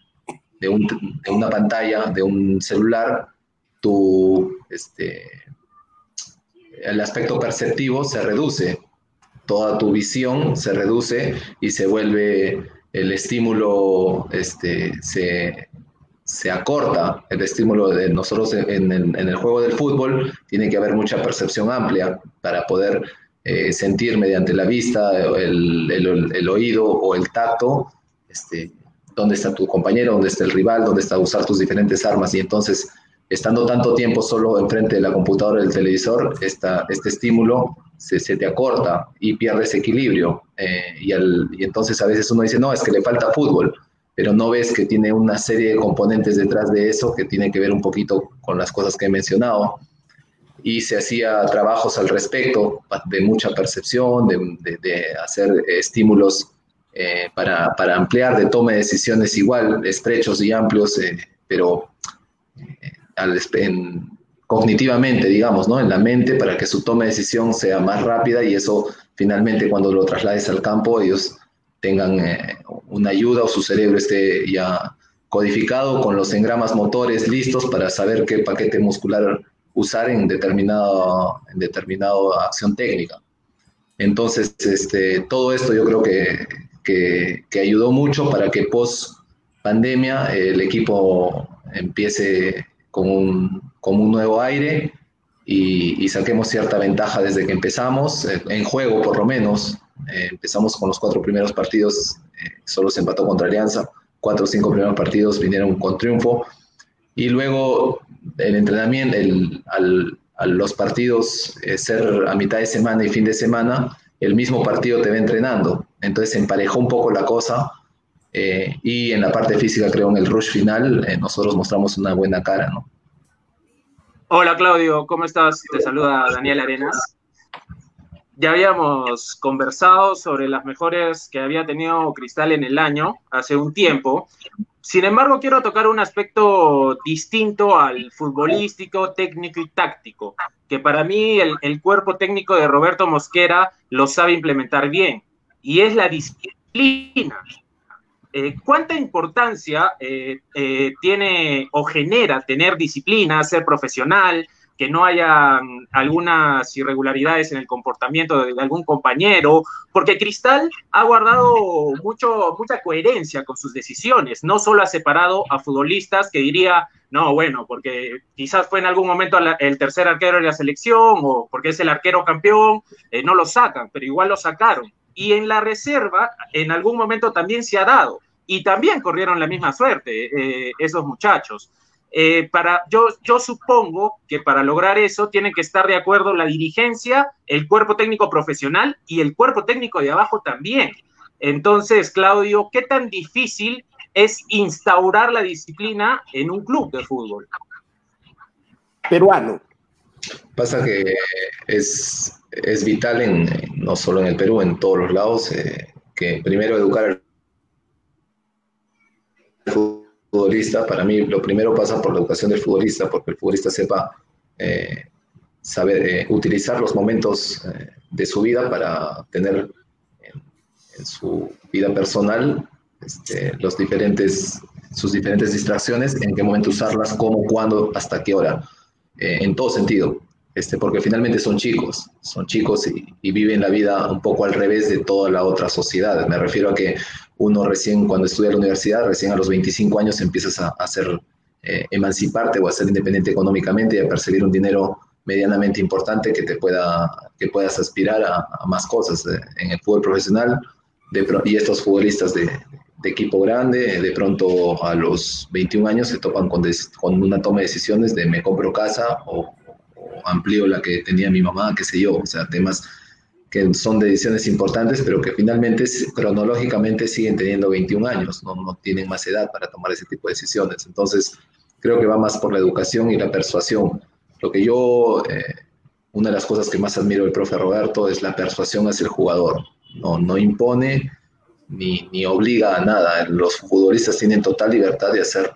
de, un, de una pantalla, de un celular, tu, este, el aspecto perceptivo se reduce, toda tu visión se reduce y se vuelve el estímulo, este, se, se acorta. El estímulo de nosotros en, el juego del fútbol, tiene que haber mucha percepción amplia para poder eh, sentir mediante la vista, el, el, oído o el tacto, este, dónde está tu compañero, dónde está el rival, dónde está usar tus diferentes armas. Y entonces estando tanto tiempo solo enfrente de la computadora del televisor, este estímulo se, te acorta y pierdes equilibrio. Eh, y, entonces a veces uno dice, no, es que le falta fútbol, pero no ves que tiene una serie de componentes detrás de eso que tiene que ver un poquito con las cosas que he mencionado y se hacía trabajos al respecto de mucha percepción, de, hacer estímulos eh, para, ampliar, de toma de decisiones igual, estrechos y amplios, eh, pero eh, cognitivamente, digamos, ¿no? en la mente, para que su toma de decisión sea más rápida y eso finalmente cuando lo traslades al campo ellos tengan una ayuda o su cerebro esté ya codificado con los engramas motores listos para saber qué paquete muscular usar en determinado, en determinado acción técnica. Entonces, este, todo esto yo creo que, que, ayudó mucho para que post pandemia el equipo empiece con un, con un nuevo aire y, saquemos cierta ventaja desde que empezamos, eh, en juego por lo menos. Eh, empezamos con los cuatro primeros partidos, eh, solo se empató contra Alianza, cuatro o cinco primeros partidos vinieron con triunfo y luego el entrenamiento, el, al, los partidos eh, ser a mitad de semana y fin de semana, el mismo partido te va entrenando. Entonces emparejó un poco la cosa eh, y en la parte física, creo, en el rush final, eh, nosotros mostramos una buena cara, ¿no? Hola Claudio, ¿cómo estás? Te saluda Daniel Arenas. Ya habíamos conversado sobre las mejores que había tenido Cristal en el año, hace un tiempo, sin embargo, quiero tocar un aspecto distinto al futbolístico, técnico y táctico, que para mí el, cuerpo técnico de Roberto Mosquera lo sabe implementar bien, y es la disciplina. Eh, ¿Cuánta importancia eh, eh, tiene o genera tener disciplina, ser profesional, que no haya mm, algunas irregularidades en el comportamiento de algún compañero, porque Cristal ha guardado mucho, mucha coherencia con sus decisiones, no solo ha separado a futbolistas que diría, no, bueno, porque quizás fue en algún momento el tercer arquero de la selección o porque es el arquero campeón, eh, no lo sacan, pero igual lo sacaron. Y en la reserva, en algún momento también se ha dado, y también corrieron la misma suerte eh, esos muchachos. Eh, para, yo, yo supongo que para lograr eso tienen que estar de acuerdo la dirigencia, el cuerpo técnico profesional y el cuerpo técnico de abajo también. Entonces, Claudio, ¿qué tan difícil es instaurar la disciplina en un club de fútbol? Peruano. Pasa que es, es vital, en, no solo en el Perú, en todos los lados, eh, que primero educar al futbolista, para mí lo primero pasa por la educación del futbolista, porque el futbolista sepa eh, saber eh, utilizar los momentos eh, de su vida para tener en, su vida personal este, los diferentes, sus diferentes distracciones, en qué momento usarlas, cómo, cuándo, hasta qué hora, en todo sentido. Este, porque finalmente son chicos, son chicos y, y, viven la vida un poco al revés de toda la otra sociedad. Me refiero a que uno recién cuando estudia la universidad, recién a los 25 años empiezas a, hacer eh, emanciparte o a ser independiente económicamente y a percibir un dinero medianamente importante que te pueda que puedas aspirar a, más cosas eh, en el fútbol profesional de, y estos futbolistas de, de, equipo grande de pronto a los 21 años se topan con, con una toma de decisiones de me compro casa o amplío la que tenía mi mamá qué sé yo o sea temas que son decisiones importantes, pero que finalmente cronológicamente siguen teniendo 21 años, no, no tienen más edad para tomar ese tipo de decisiones. Entonces, creo que va más por la educación y la persuasión. Lo que yo, eh, una de las cosas que más admiro del profe Roberto es la persuasión hacia el jugador. No, no impone ni, ni obliga a nada. Los futbolistas tienen total libertad de hacer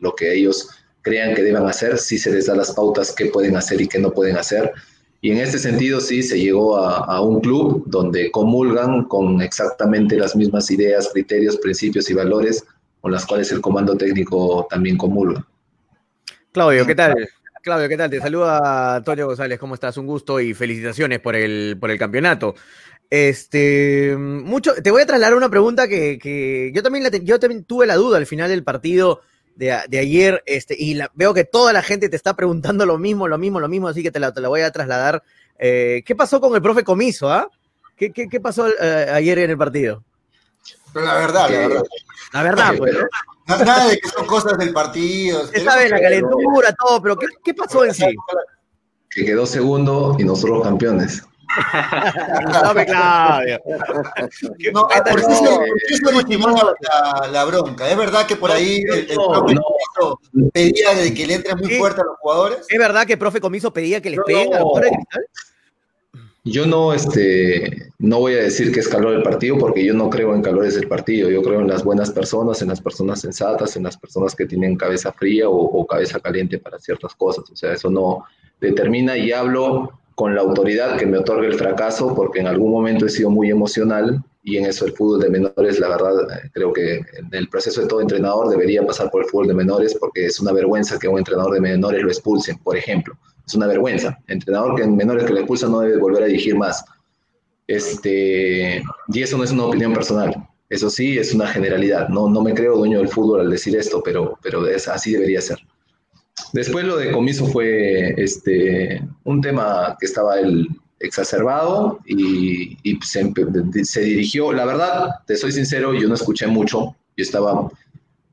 lo que ellos crean que deben hacer, si se les da las pautas qué pueden hacer y qué no pueden hacer y en este sentido sí se llegó a, un club donde comulgan con exactamente las mismas ideas, criterios, principios y valores con las cuales el comando técnico también comulga. Claudio, ¿qué tal? Claudio, ¿qué tal? Te saluda Antonio González, ¿cómo estás? Un gusto y felicitaciones por el, por el campeonato. Este, mucho, te voy a trasladar una pregunta que, yo, también yo también tuve la duda al final del partido de, ayer, este, y veo que toda la gente te está preguntando lo mismo, lo mismo, lo mismo, así que te la, te la voy a trasladar. Eh, ¿Qué pasó con el profe Comiso? Ah? ¿Qué, qué, qué, pasó eh, ayer en el partido? la verdad, la verdad. La verdad, pues. Nada de que son cosas del partido. Usted sabe, la calentura, todo, pero ¿qué, qué pasó en sí? Que quedó segundo y nosotros campeones. [laughs] no, Claudio. No, por eso, la, la, bronca. Es verdad que por ahí el, profe Comiso pedía de que le entre muy fuerte a los jugadores. Es verdad que el profe Comiso pedía que les peguen a los jugadores de cristal. Yo no, este, no voy a decir que es calor el partido porque yo no creo en calores del partido. Yo creo en las buenas personas, en las personas sensatas, en las personas que tienen cabeza fría o, o cabeza caliente para ciertas cosas. O sea, eso no determina y hablo con la autoridad que me otorga el fracaso porque en algún momento he sido muy emocional y en eso el fútbol de menores, la verdad, eh, creo que en el proceso de todo entrenador debería pasar por el fútbol de menores porque es una vergüenza que un entrenador de menores lo expulsen, por ejemplo es una vergüenza. entrenador que en menores que le expulsa no debe volver a dirigir más. Este, y eso no es una opinión personal. Eso sí, es una generalidad. No, no me creo dueño del fútbol al decir esto, pero, pero es, así debería ser. Después lo de Comiso fue este, un tema que estaba el exacerbado y, y se, se, dirigió, la verdad, te soy sincero, yo no escuché mucho, yo estaba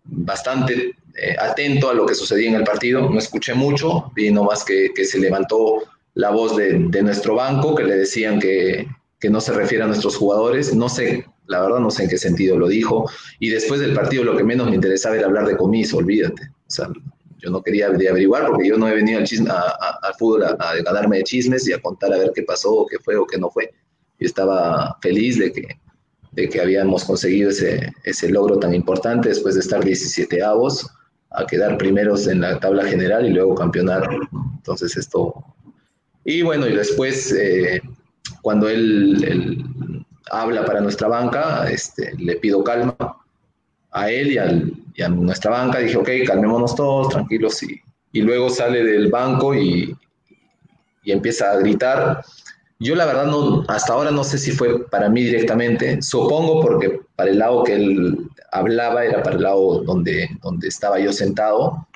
bastante eh, atento a lo que sucedía en el partido, no escuché mucho, vi nomás que, que se levantó la voz de, de, nuestro banco, que le decían que, que no se refiere a nuestros jugadores, no sé, la verdad no sé en qué sentido lo dijo, y después del partido lo que menos me interesaba era hablar de comiso, olvídate, o sea, yo no quería averiguar porque yo no he venido al, chisme, al fútbol a, a, ganarme de chismes y a contar a ver qué pasó, o qué fue o qué no fue. Y estaba feliz de que, de que habíamos conseguido ese, ese logro tan importante después de estar 17 avos a quedar primeros en la tabla general y luego campeonar. Entonces esto... Y bueno, y después, eh, cuando él, habla para nuestra banca, este, le pido calma a él y, a nuestra banca. Dije, ok, calmémonos todos, tranquilos. Y, y luego sale del banco y, y empieza a gritar. Yo la verdad no, hasta ahora no sé si fue para mí directamente, supongo porque para el lado que él hablaba era para el lado donde, donde estaba yo sentado,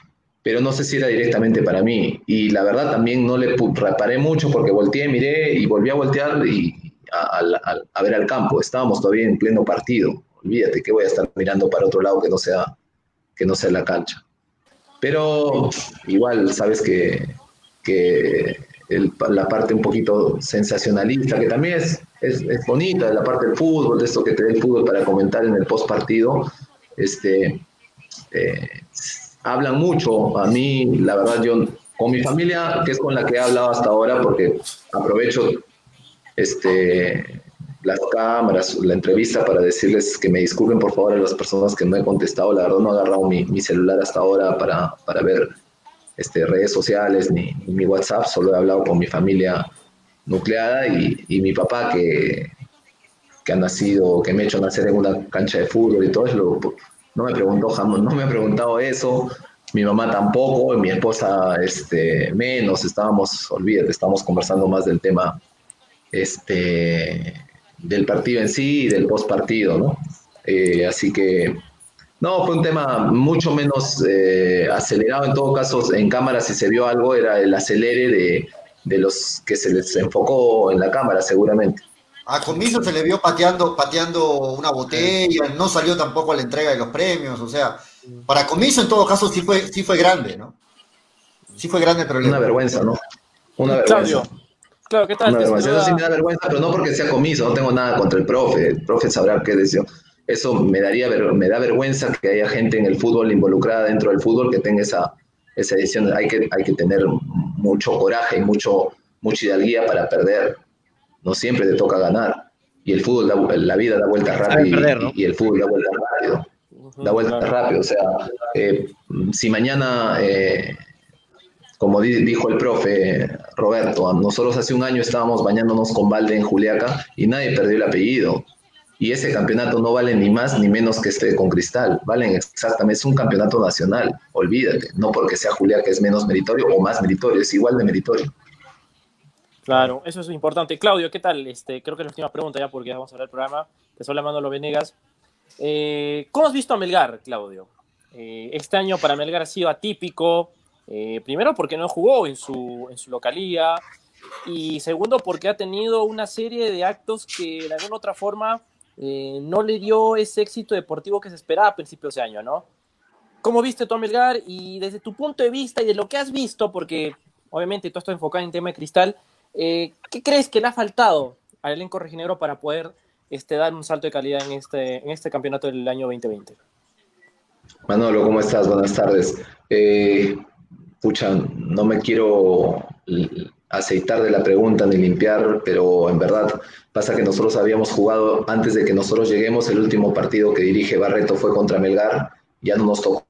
pero no sé si era directamente para mí. Y la verdad también no le reparé mucho porque volteé, miré y volví a voltear y a, ver al campo. Estábamos todavía en pleno partido. Olvídate que voy a estar mirando para otro lado que no sea, que no sea la cancha. Pero igual, sabes que, que la parte un poquito sensacionalista, que también es, es, bonita, la parte del fútbol, de esto que te da el fútbol para comentar en el post partido, este, eh, hablan mucho. A mí, la verdad, yo con mi familia, que es con la que he hablado hasta ahora, porque aprovecho este, las cámaras, la entrevista para decirles que me disculpen por favor a las personas que no he contestado. La verdad no he agarrado mi, mi celular hasta ahora para, para ver este, redes sociales ni, mi WhatsApp, solo he hablado con mi familia nucleada y, y, mi papá que, que ha nacido, que me ha hecho nacer en una cancha de fútbol y todo eso, no me preguntó jamás, no me ha preguntado eso, mi mamá tampoco, mi esposa este, menos, estábamos, olvídate, estábamos conversando más del tema este, del partido en sí y del post partido, ¿no? Eh, así que no, fue un tema mucho menos eh, acelerado. En todo caso, en cámara, si se vio algo, era el acelere de, de, los que se les enfocó en la cámara, seguramente. A Comiso se le vio pateando, pateando una botella, no salió tampoco a la entrega de los premios. O sea, para Comiso, en todo caso, sí fue, sí fue grande, ¿no? Sí fue grande el problema. Una vergüenza, ¿no? Una vergüenza. Claro, ¿qué tal? Una vergüenza. Eso sí me da vergüenza, pero no porque sea Comiso, no tengo nada contra el profe. El profe sabrá qué decisión eso me, daría, me da vergüenza que haya gente en el fútbol involucrada dentro del fútbol que tenga esa, esa edición. Hay que, hay que tener mucho coraje y mucho, mucha hidalguía para perder. No siempre te toca ganar. Y el fútbol, la vida da vueltas rápido y, el fútbol da vueltas rápido. Da vueltas rápido. O sea, eh, si mañana, eh, como dijo el profe Roberto, nosotros hace un año estábamos bañándonos con balde en Juliaca y nadie perdió el apellido y ese campeonato no vale ni más ni menos que este con Cristal, valen exactamente, es un campeonato nacional, olvídate, no porque sea Julia que es menos meritorio o más meritorio, es igual de meritorio. Claro, eso es importante. Claudio, ¿qué tal? Este, creo que es la última pregunta ya porque vamos a ver el programa. Te estoy llamando Venegas. Eh, ¿Cómo has visto a Melgar, Claudio? Eh, este año para Melgar ha sido atípico, eh, primero porque no jugó en su, en su localía y segundo porque ha tenido una serie de actos que de alguna otra forma eh, no le dio ese éxito deportivo que se esperaba a principios de año, ¿no? ¿Cómo viste tú a Melgar y desde tu punto de vista y de lo que has visto, porque obviamente todo esto enfocado en tema de cristal, ¿qué crees que le ha faltado al elenco reginegro para poder este, dar un salto de calidad en este, en este campeonato del año 2020? Manolo, ¿cómo estás? Buenas tardes. Eh, pucha, no me quiero aceitar de la pregunta ni limpiar, pero en verdad pasa que nosotros habíamos jugado antes de que nosotros lleguemos, el último partido que dirige Barreto fue contra Melgar, ya no nos tocó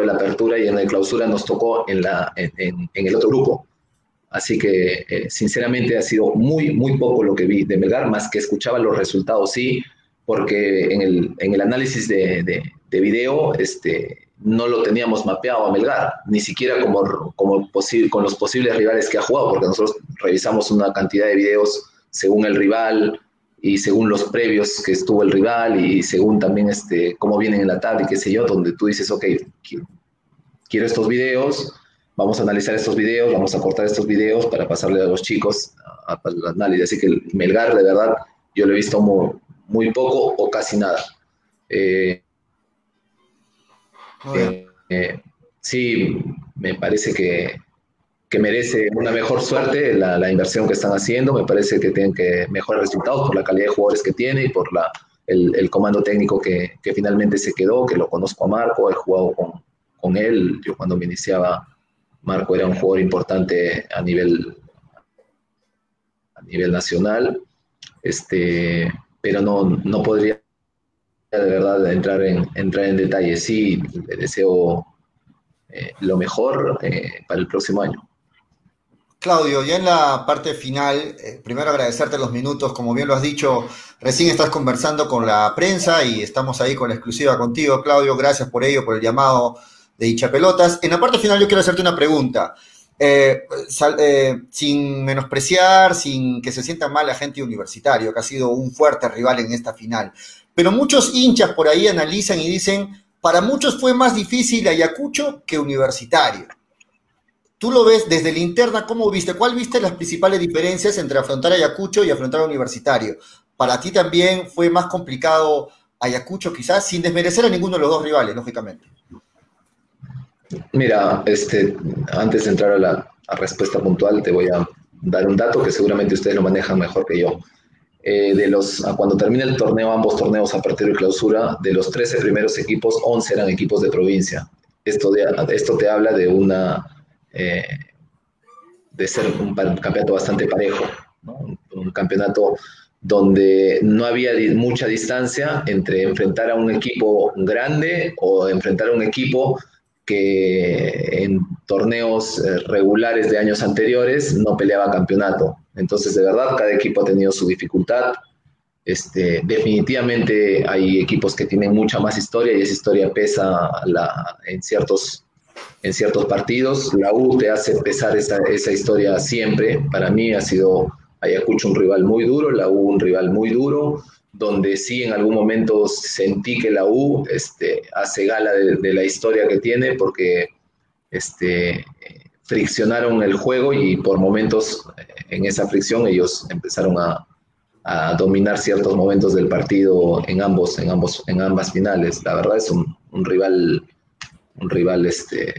de la apertura y en la clausura nos tocó en, la, en el otro grupo. Así que, eh, sinceramente, ha sido muy, muy poco lo que vi de Melgar, más que escuchaba los resultados, sí, porque en el, en el análisis de, de, video este, no lo teníamos mapeado a Melgar, ni siquiera como, como con los posibles rivales que ha jugado, porque nosotros revisamos una cantidad de videos según el rival y según los previos que estuvo el rival y según también este, cómo vienen en la tabla y qué sé yo, donde tú dices, ok, quiero estos videos, vamos a analizar estos videos, vamos a cortar estos videos para pasarle a los chicos a, el análisis. Así que el Melgar, de verdad, yo lo he visto muy, poco o casi nada. Eh, eh, sí, me parece que, merece una mejor suerte la, inversión que están haciendo. Me parece que tienen que mejorar resultados por la calidad de jugadores que tiene y por la, el, comando técnico que, finalmente se quedó, que lo conozco a Marco, he jugado con, con él. Yo cuando me iniciaba Marco era un jugador importante a nivel, a nivel nacional, este, pero no, no podría de verdad entrar en, entrar en detalle. Sí, le deseo eh, lo mejor eh, para el próximo año. Claudio, ya en la parte final, eh, primero agradecerte los minutos, como bien lo has dicho, recién estás conversando con la prensa y estamos ahí con la exclusiva contigo, Claudio, gracias por ello, por el llamado de hinchapelotas. En la parte final yo quiero hacerte una pregunta. Sin menospreciar, sin que se sienta mal la gente universitario, que ha sido un fuerte rival en esta final. Pero muchos hinchas por ahí analizan y dicen, para muchos fue más difícil Ayacucho que universitario. Tú lo ves desde la interna, ¿cómo viste? ¿Cuál viste las principales diferencias entre afrontar Ayacucho y afrontar Universitario? Para ti también fue más complicado Ayacucho, quizás, sin desmerecer a ninguno de los dos rivales, lógicamente. Mira, este, antes de entrar a la respuesta puntual, te voy a dar un dato que seguramente ustedes lo manejan mejor que yo. Eh, de los, cuando termina el torneo, ambos torneos a partir de clausura, de los 13 primeros equipos, 11 eran equipos de provincia. Esto, esto te habla de una eh, de ser un, campeonato bastante parejo, un campeonato donde no había mucha distancia entre enfrentar a un equipo grande o enfrentar a un equipo que en torneos eh, regulares de años anteriores no peleaba campeonato. Entonces, de verdad, cada equipo ha tenido su dificultad. Este, definitivamente hay equipos que tienen mucha más historia y esa historia pesa en, ciertos, en ciertos partidos. La U te hace pesar esa, esa historia siempre. Para mí ha sido Ayacucho un rival muy duro, la U un rival muy duro donde sí en algún momento sentí que la U este, hace gala de, la historia que tiene porque este, friccionaron el juego y por momentos en esa fricción ellos empezaron a, dominar ciertos momentos del partido en ambos, en ambos, en ambas finales. La verdad es un, rival, un rival este,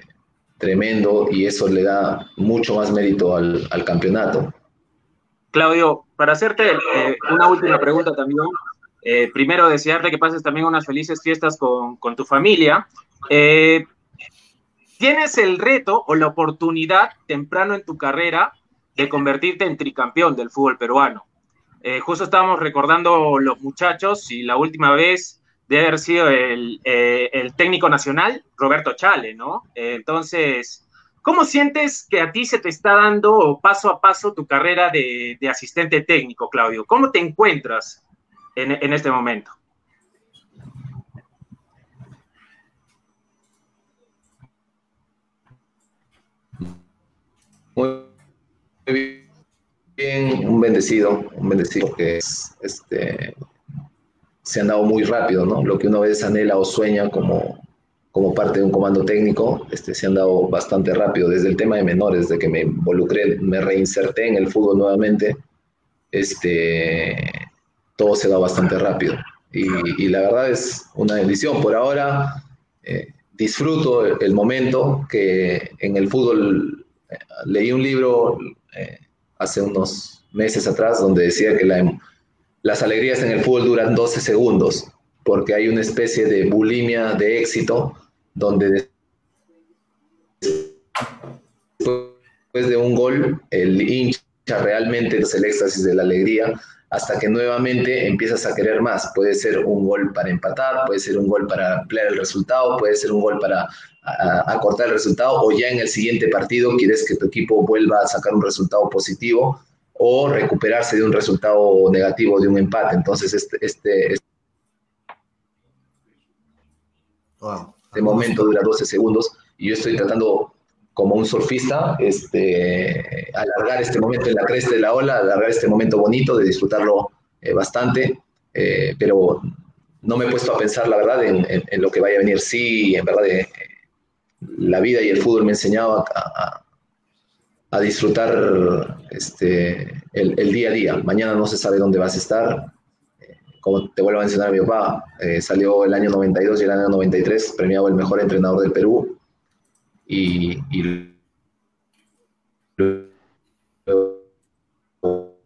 tremendo y eso le da mucho más mérito al, campeonato. Claudio, para hacerte eh, una última pregunta también, eh, primero, desearte que pases también unas felices fiestas con, tu familia. Eh, tienes el reto o la oportunidad temprano en tu carrera de convertirte en tricampeón del fútbol peruano. Justo estábamos recordando los muchachos y la última vez de haber sido el, técnico nacional, Roberto Chale, ¿no? entonces, ¿cómo sientes que a ti se te está dando paso a paso tu carrera de, asistente técnico, Claudio? ¿Cómo te encuentras en, este momento. Muy bien, un bendecido, un bendecido que es este se han dado muy rápido, ¿no? Lo que uno a veces anhela o sueña como, como parte de un comando técnico, este, se han dado bastante rápido. Desde el tema de menores, desde que me involucré, me reinserté en el fútbol nuevamente, este, todo se da bastante rápido. Y, la verdad es una bendición. Por ahora eh, disfruto el, momento que en el fútbol eh, leí un libro eh, hace unos meses atrás donde decía que las alegrías en el fútbol duran 12 segundos porque hay una especie de bulimia de éxito donde después de un gol el hincha realmente es el éxtasis de la alegría hasta que nuevamente empiezas a querer más. Puede ser un gol para empatar, puede ser un gol para ampliar el resultado, puede ser un gol para acortar el resultado, o ya en el siguiente partido quieres que tu equipo vuelva a sacar un resultado positivo o recuperarse de un resultado negativo, de un empate. Entonces, este, este, este, este momento dura 12 segundos y yo estoy tratando como un surfista, este, alargar este momento en la cresta de la ola, alargar este momento bonito, de disfrutarlo eh, bastante, eh, pero no me he puesto a pensar, la verdad, en, lo que vaya a venir. Sí, en verdad, eh, la vida y el fútbol me enseñaba a, a, disfrutar este, el, día a día. Mañana no se sabe dónde vas a estar. Como te vuelvo a mencionar, mi papá salió el año 92 y el año 93 premiado el mejor entrenador del Perú y,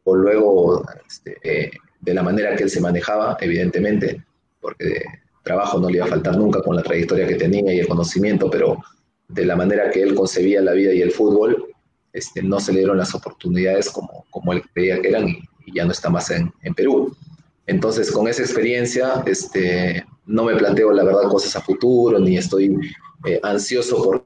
luego, este, eh, de la manera que él se manejaba, evidentemente, porque trabajo no le iba a faltar nunca con la trayectoria que tenía y el conocimiento, pero de la manera que él concebía la vida y el fútbol, este, no se le dieron las oportunidades como, como él creía que eran y, ya no está más en, en, Perú. Entonces, con esa experiencia, este, no me planteo la verdad cosas a futuro, ni estoy eh, ansioso por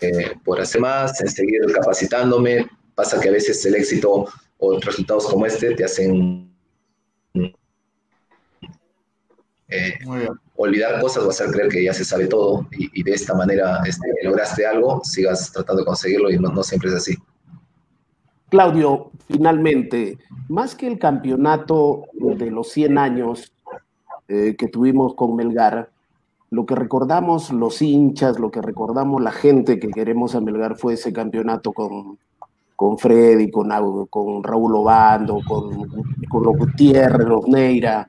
Eh, por hacer más, en seguir capacitándome. Pasa que a veces el éxito o resultados como este te hacen eh, olvidar cosas o hacer creer que ya se sabe todo y, de esta manera este, lograste algo, sigas tratando de conseguirlo y no, siempre es así. Claudio, finalmente, más que el campeonato de los 100 años eh, que tuvimos con Melgar, lo que recordamos los hinchas, lo que recordamos la gente que queremos a Melgar fue ese campeonato con, con Freddy, con, con Raúl Obando, con, con los Gutiérrez, los Neira.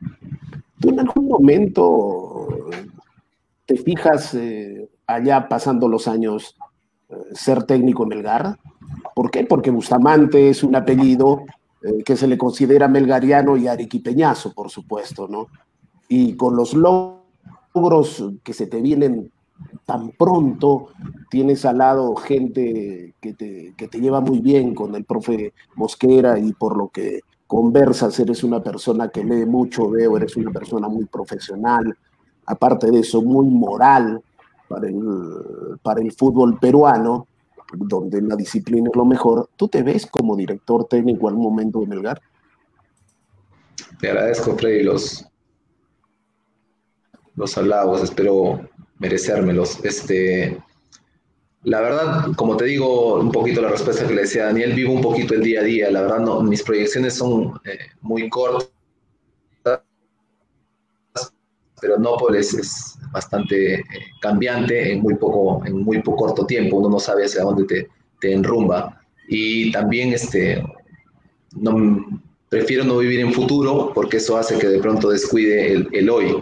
¿Tú en algún momento te fijas eh, allá pasando los años eh, ser técnico en Melgar? ¿Por qué? Porque Bustamante es un apellido eh, que se le considera melgariano y arequipeñazo, por supuesto, ¿no? Y con los logros que se te vienen tan pronto, tienes al lado gente que te, que te lleva muy bien con el profe Mosquera y por lo que conversas, eres una persona que lee mucho, veo, eres una persona muy profesional, aparte de eso, muy moral para el, para el fútbol peruano, donde la disciplina es lo mejor. ¿Tú te ves como director técnico al momento de Melgar? Te agradezco, Freddy, los, los halagos, espero merecérmelos. Este, la verdad, como te digo, un poquito la respuesta que le decía Daniel, vivo un poquito el día a día. La verdad, no, mis proyecciones son eh, muy cortas, pero no es, bastante eh, cambiante en muy, poco, en muy poco corto tiempo. Uno no sabe hacia dónde te, te enrumba. Y también este, prefiero no vivir en futuro porque eso hace que de pronto descuide el, el hoy.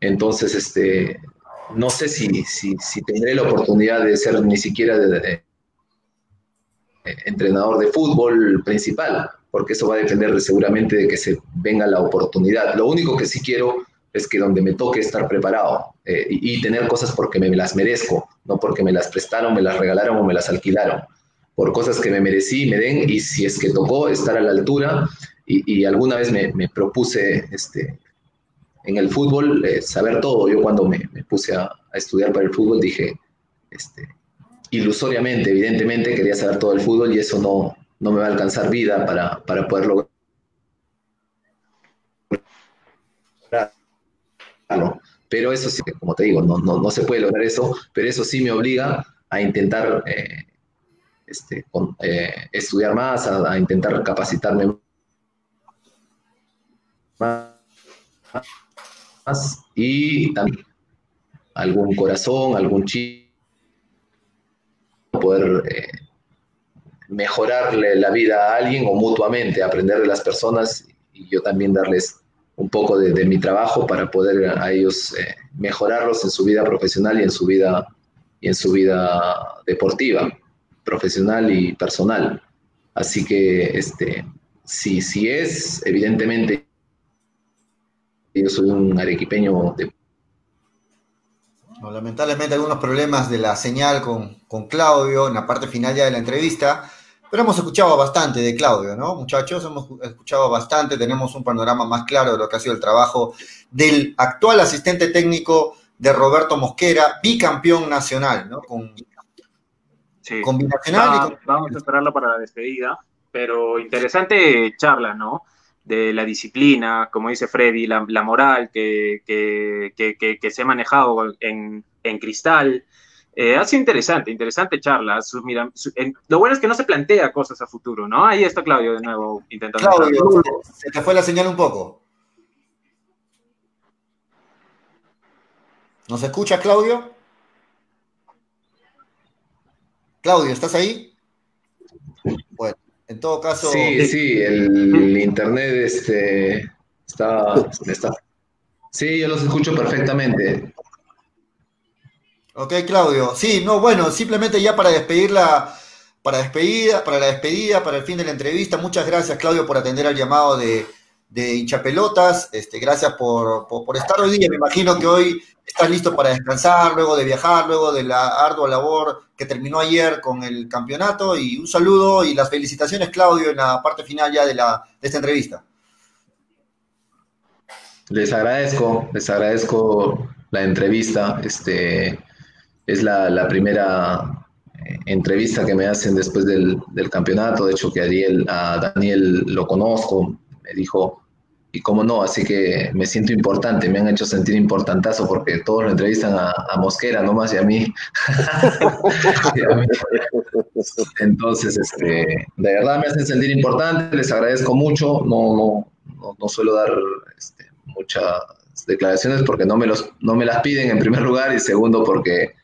Entonces, este, no sé si, si, tendré la oportunidad de ser ni siquiera de, entrenador de fútbol principal, porque eso va a depender seguramente de que se venga la oportunidad. Lo único que sí quiero es que donde me toque estar preparado eh, y, tener cosas porque me las merezco, no porque me las prestaron, me las regalaron o me las alquilaron, por cosas que me merecí, me den y si es que tocó estar a la altura y, alguna vez me, me propuse este, en el fútbol eh, saber todo. Yo cuando me, puse a, estudiar para el fútbol dije, este, ilusoriamente, evidentemente, quería saber todo el fútbol y eso no, no me va a alcanzar vida para, para poder lograr. Pero eso sí, como te digo, no, no, no, se puede lograr eso, pero eso sí me obliga a intentar eh, este, eh, estudiar más, a, intentar capacitarme y también algún corazón, algún chico, poder eh, mejorarle la vida a alguien o mutuamente, aprender de las personas y yo también darles un poco de, mi trabajo para poder a ellos eh, mejorarlos en su vida profesional y en su vida, y en su vida deportiva, profesional y personal. Así que este, si, si es, evidentemente, yo soy un arequipeño de... lamentablemente algunos problemas de la señal con, con Claudio en la parte final ya de la entrevista. Pero hemos escuchado bastante de Claudio, ¿no? Muchachos, hemos escuchado bastante, tenemos un panorama más claro de lo que ha sido el trabajo del actual asistente técnico de Roberto Mosquera, bicampeón nacional, ¿no? Con, sí. Combinacional. Vamos a esperarlo para la despedida, pero interesante charla, ¿no? De la disciplina, como dice Freddy, la, moral que, que, se ha manejado en, en Cristal, eh, ha sido interesante, interesante charla. lo bueno es que no se plantea cosas a futuro, ¿no? Ahí está Claudio de nuevo intentando. Claudio, se te fue la señal un poco. ¿Nos escucha, Claudio? Claudio, ¿estás ahí? Bueno, en todo caso. Sí, sí, el, internet este, está, está. Sí, yo los escucho perfectamente. Ok, Claudio. Sí, no, bueno, simplemente ya para despedirla, para despedida, para la despedida, para el fin de la entrevista. Muchas gracias, Claudio, por atender al llamado de, de hinchapelotas. Este, gracias por, estar hoy día. Me imagino que hoy estás listo para descansar, luego de viajar, luego de la ardua labor que terminó ayer con el campeonato. Y un saludo y las felicitaciones, Claudio, en la parte final ya de, la, de esta entrevista. Les agradezco, les agradezco la entrevista. Este, es la, primera eh, entrevista que me hacen después del, campeonato. De hecho, que a, a Daniel lo conozco, me dijo, y cómo no, así que me siento importante, me han hecho sentir importantazo porque todos lo entrevistan a, Mosquera nomás [laughs] y a mí. Entonces, este, de verdad me hacen sentir importante, les agradezco mucho, no, no, no, suelo dar este, muchas declaraciones porque no me, los, no me las piden en primer lugar y segundo porque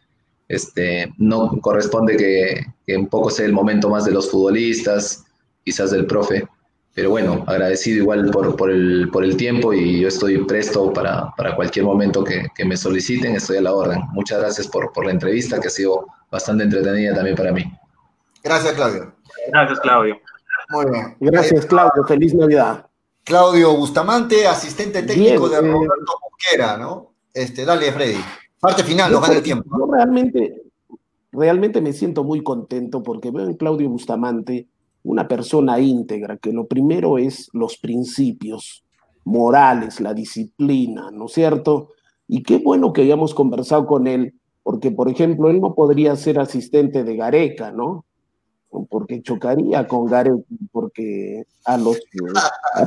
este, no corresponde que, un poco sea el momento más de los futbolistas, quizás del profe, pero bueno, agradecido igual por, el, por el tiempo y yo estoy presto para, cualquier momento que, me soliciten, estoy a la orden. Muchas gracias por, por la entrevista, que ha sido bastante entretenida también para mí. Gracias, Claudio. Gracias, Claudio. Muy bien. Gracias, Claudio. Feliz Navidad. Claudio Bustamante, asistente técnico de eh, Roberto Mosquera, ¿no? Este, dale, Freddy. Parte final, lo gana el tiempo. Yo realmente, realmente me siento muy contento porque veo en Claudio Bustamante una persona íntegra, que lo primero es los principios morales, la disciplina, ¿no es cierto? Y qué bueno que hayamos conversado con él, porque, por ejemplo, él no podría ser asistente de Gareca, ¿no? Porque chocaría con Gareca, porque a los,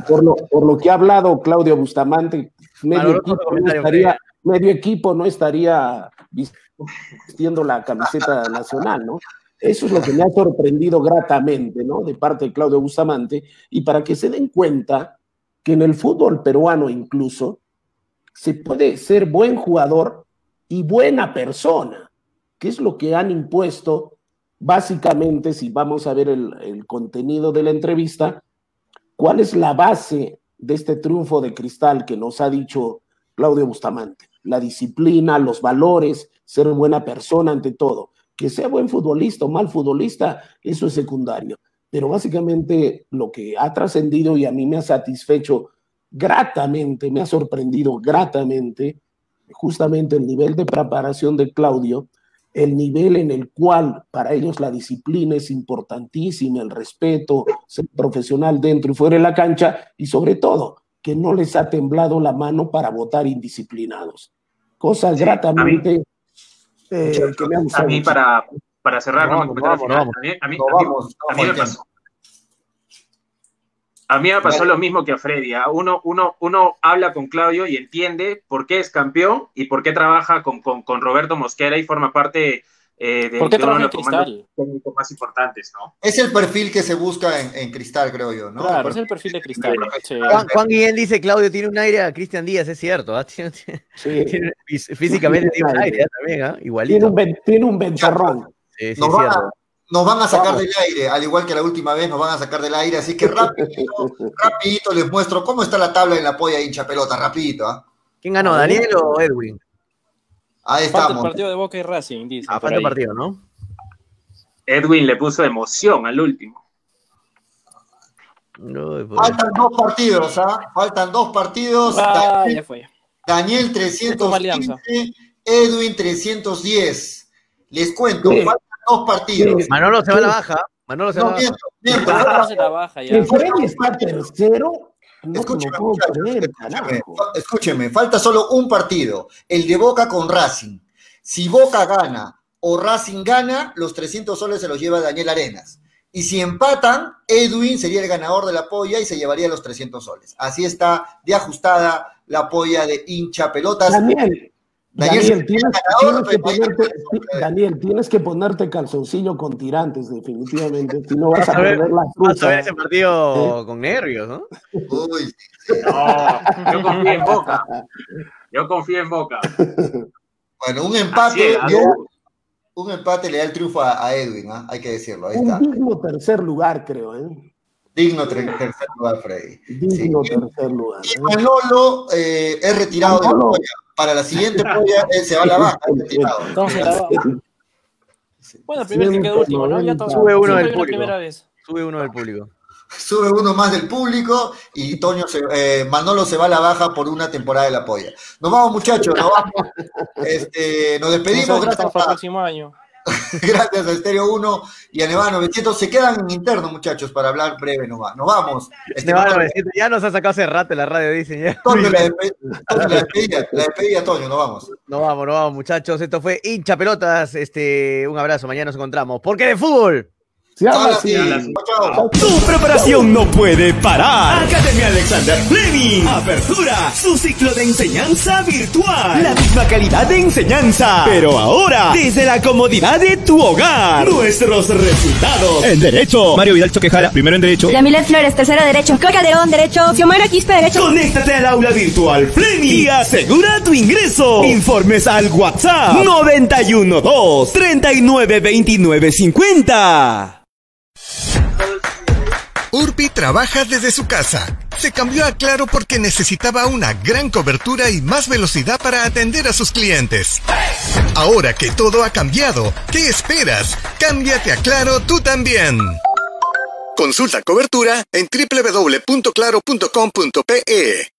por, lo, por lo que ha hablado Claudio Bustamante, medio estaría, medio equipo no estaría vistiendo la camiseta nacional, ¿no? Eso es lo que me ha sorprendido gratamente, ¿no? De parte de Claudio Bustamante, y para que se den cuenta que en el fútbol peruano incluso se puede ser buen jugador y buena persona, que es lo que han impuesto básicamente, si vamos a ver el, el contenido de la entrevista, cuál es la base de este triunfo de cristal que nos ha dicho Claudio Bustamante la disciplina, los valores, ser buena persona ante todo. Que sea buen futbolista o mal futbolista, eso es secundario. Pero básicamente lo que ha trascendido y a mí me ha satisfecho gratamente, me ha sorprendido gratamente, justamente el nivel de preparación de Claudio, el nivel en el cual para ellos la disciplina es importantísima, el respeto, ser profesional dentro y fuera de la cancha y sobre todo que no les ha temblado la mano para votar indisciplinados cosas gratamente eh, que me han gustado. A mí, para, para cerrar, no, no, a mí, a mí, me pasó. A mí me pasó lo mismo que a Freddy. ¿ah? Uno, uno, uno habla con Claudio y entiende por qué es campeón y por qué trabaja con, con, con Roberto Mosquera y forma parte eh, de, ¿Por qué de uno los comandos técnicos más importantes, ¿no? Es el perfil que se busca en, en Cristal, creo yo, ¿no? Claro, es el perfil de Cristal. sí. Juan, Juan Guillén dice, Claudio tiene un aire a Cristian Díaz, es cierto. ¿ah? [laughs] Tiene- Sí, tiene- físicamente tiene un aire ¿ah? también, ¿ah? tiene igualito. un, ven- tiene un ventarrón. Sí, sí, Nos van, a, nos van a sacar Vamos. del aire, al igual que la última vez nos van a sacar del aire, así que rapidito, [laughs] rapidito les muestro cómo está la tabla en la polla hincha pelota, rapidito, ¿ah? ¿Quién ganó. Daniel o Edwin? Ahí Falta el estamos. partido de Boca y Racing, dice. Ah, falta el partido, ¿no? Edwin le puso emoción al último. No, pues, Faltan dos partidos, ¿ah? Faltan dos partidos. Ah, Daniel, ya fue. Daniel Toma alianza. 315, Edwin 310. Les cuento, Sí. faltan dos partidos. Sí. Manolo se va a la baja. Manolo se va a la baja. miento, miento. No se la baja ya. El Freddy está tercero. No Escúcheme, puedo creer, escúcheme, escúcheme, falta solo un partido, el de Boca con Racing. Si Boca gana o Racing gana, los 300 soles se los lleva Daniel Arenas. Y si empatan, Edwin sería el ganador de la polla y se llevaría los 300 soles. Así está de ajustada la polla de hincha pelotas. Daniel, Daniel tienes, ganador, tienes que ponerte, Daniel, tienes que ponerte calzoncillo con tirantes, definitivamente. Si no vas a ver- perder la Vas a ver ese partido con nervios, ¿no? Uy, No, yo confío en Boca. Yo confío en Boca. bueno, un empate, es, le da- un empate le da el triunfo a, a Edwin, ¿ah? hay que decirlo. Ahí está. Un digno tercer lugar, creo, ¿eh? Digno ter- tercer lugar, Freddy. Digno Sí. tercer lugar. Y ¿eh? Manolo eh, es retirado de la Manolo. polla. Para la siguiente polla, él se va a la baja. [laughs] Entonces la baja. Bueno, el primero que quedó último, ¿no? Ya todo- Sube uno del público. Sube uno del público. Sube uno más del público y Toño se- eh, Manolo se va a la baja por una temporada de la polla. Nos vamos, muchachos, nos vamos. [laughs] Este, nos despedimos, Nosotros gracias para el próximo año. [laughs] gracias a Estéreo 1 y a Nevada 900. Se quedan en interno, muchachos, para hablar breve nomás. Nos vamos. Este, Nevada Toño, 900, ya nos ha sacado hace rato la radio, dicen ya. Toño, la, [laughs] despe- Toño, la despedida, la despedida, Toño, nos vamos. No vamos, no vamos, muchachos. Esto fue hincha pelotas. Este, un abrazo. Mañana nos encontramos. Porque de fútbol. Se habla Ahora así. Tu preparación no puede parar. Academia Alexander Fleming. Apertura. Su ciclo de enseñanza virtual. La misma calidad de enseñanza. Pero ahora, desde la comodidad de tu hogar. Nuestros resultados. En Derecho. Mario Vidal Choquejara, primero en Derecho. Yamilet Flores, tercero derecho. Coca Calderón, derecho. Xiomara Quispe, derecho. Conéctate al aula virtual Fleming y asegura tu ingreso. Informes al WhatsApp 912 39 29 50. Urbi trabaja desde su casa. Se cambió a Claro porque necesitaba una gran cobertura y más velocidad para atender a sus clientes. Ahora que todo ha cambiado, ¿qué esperas? Cámbiate a Claro tú también. Consulta cobertura en www.claro.com.pe.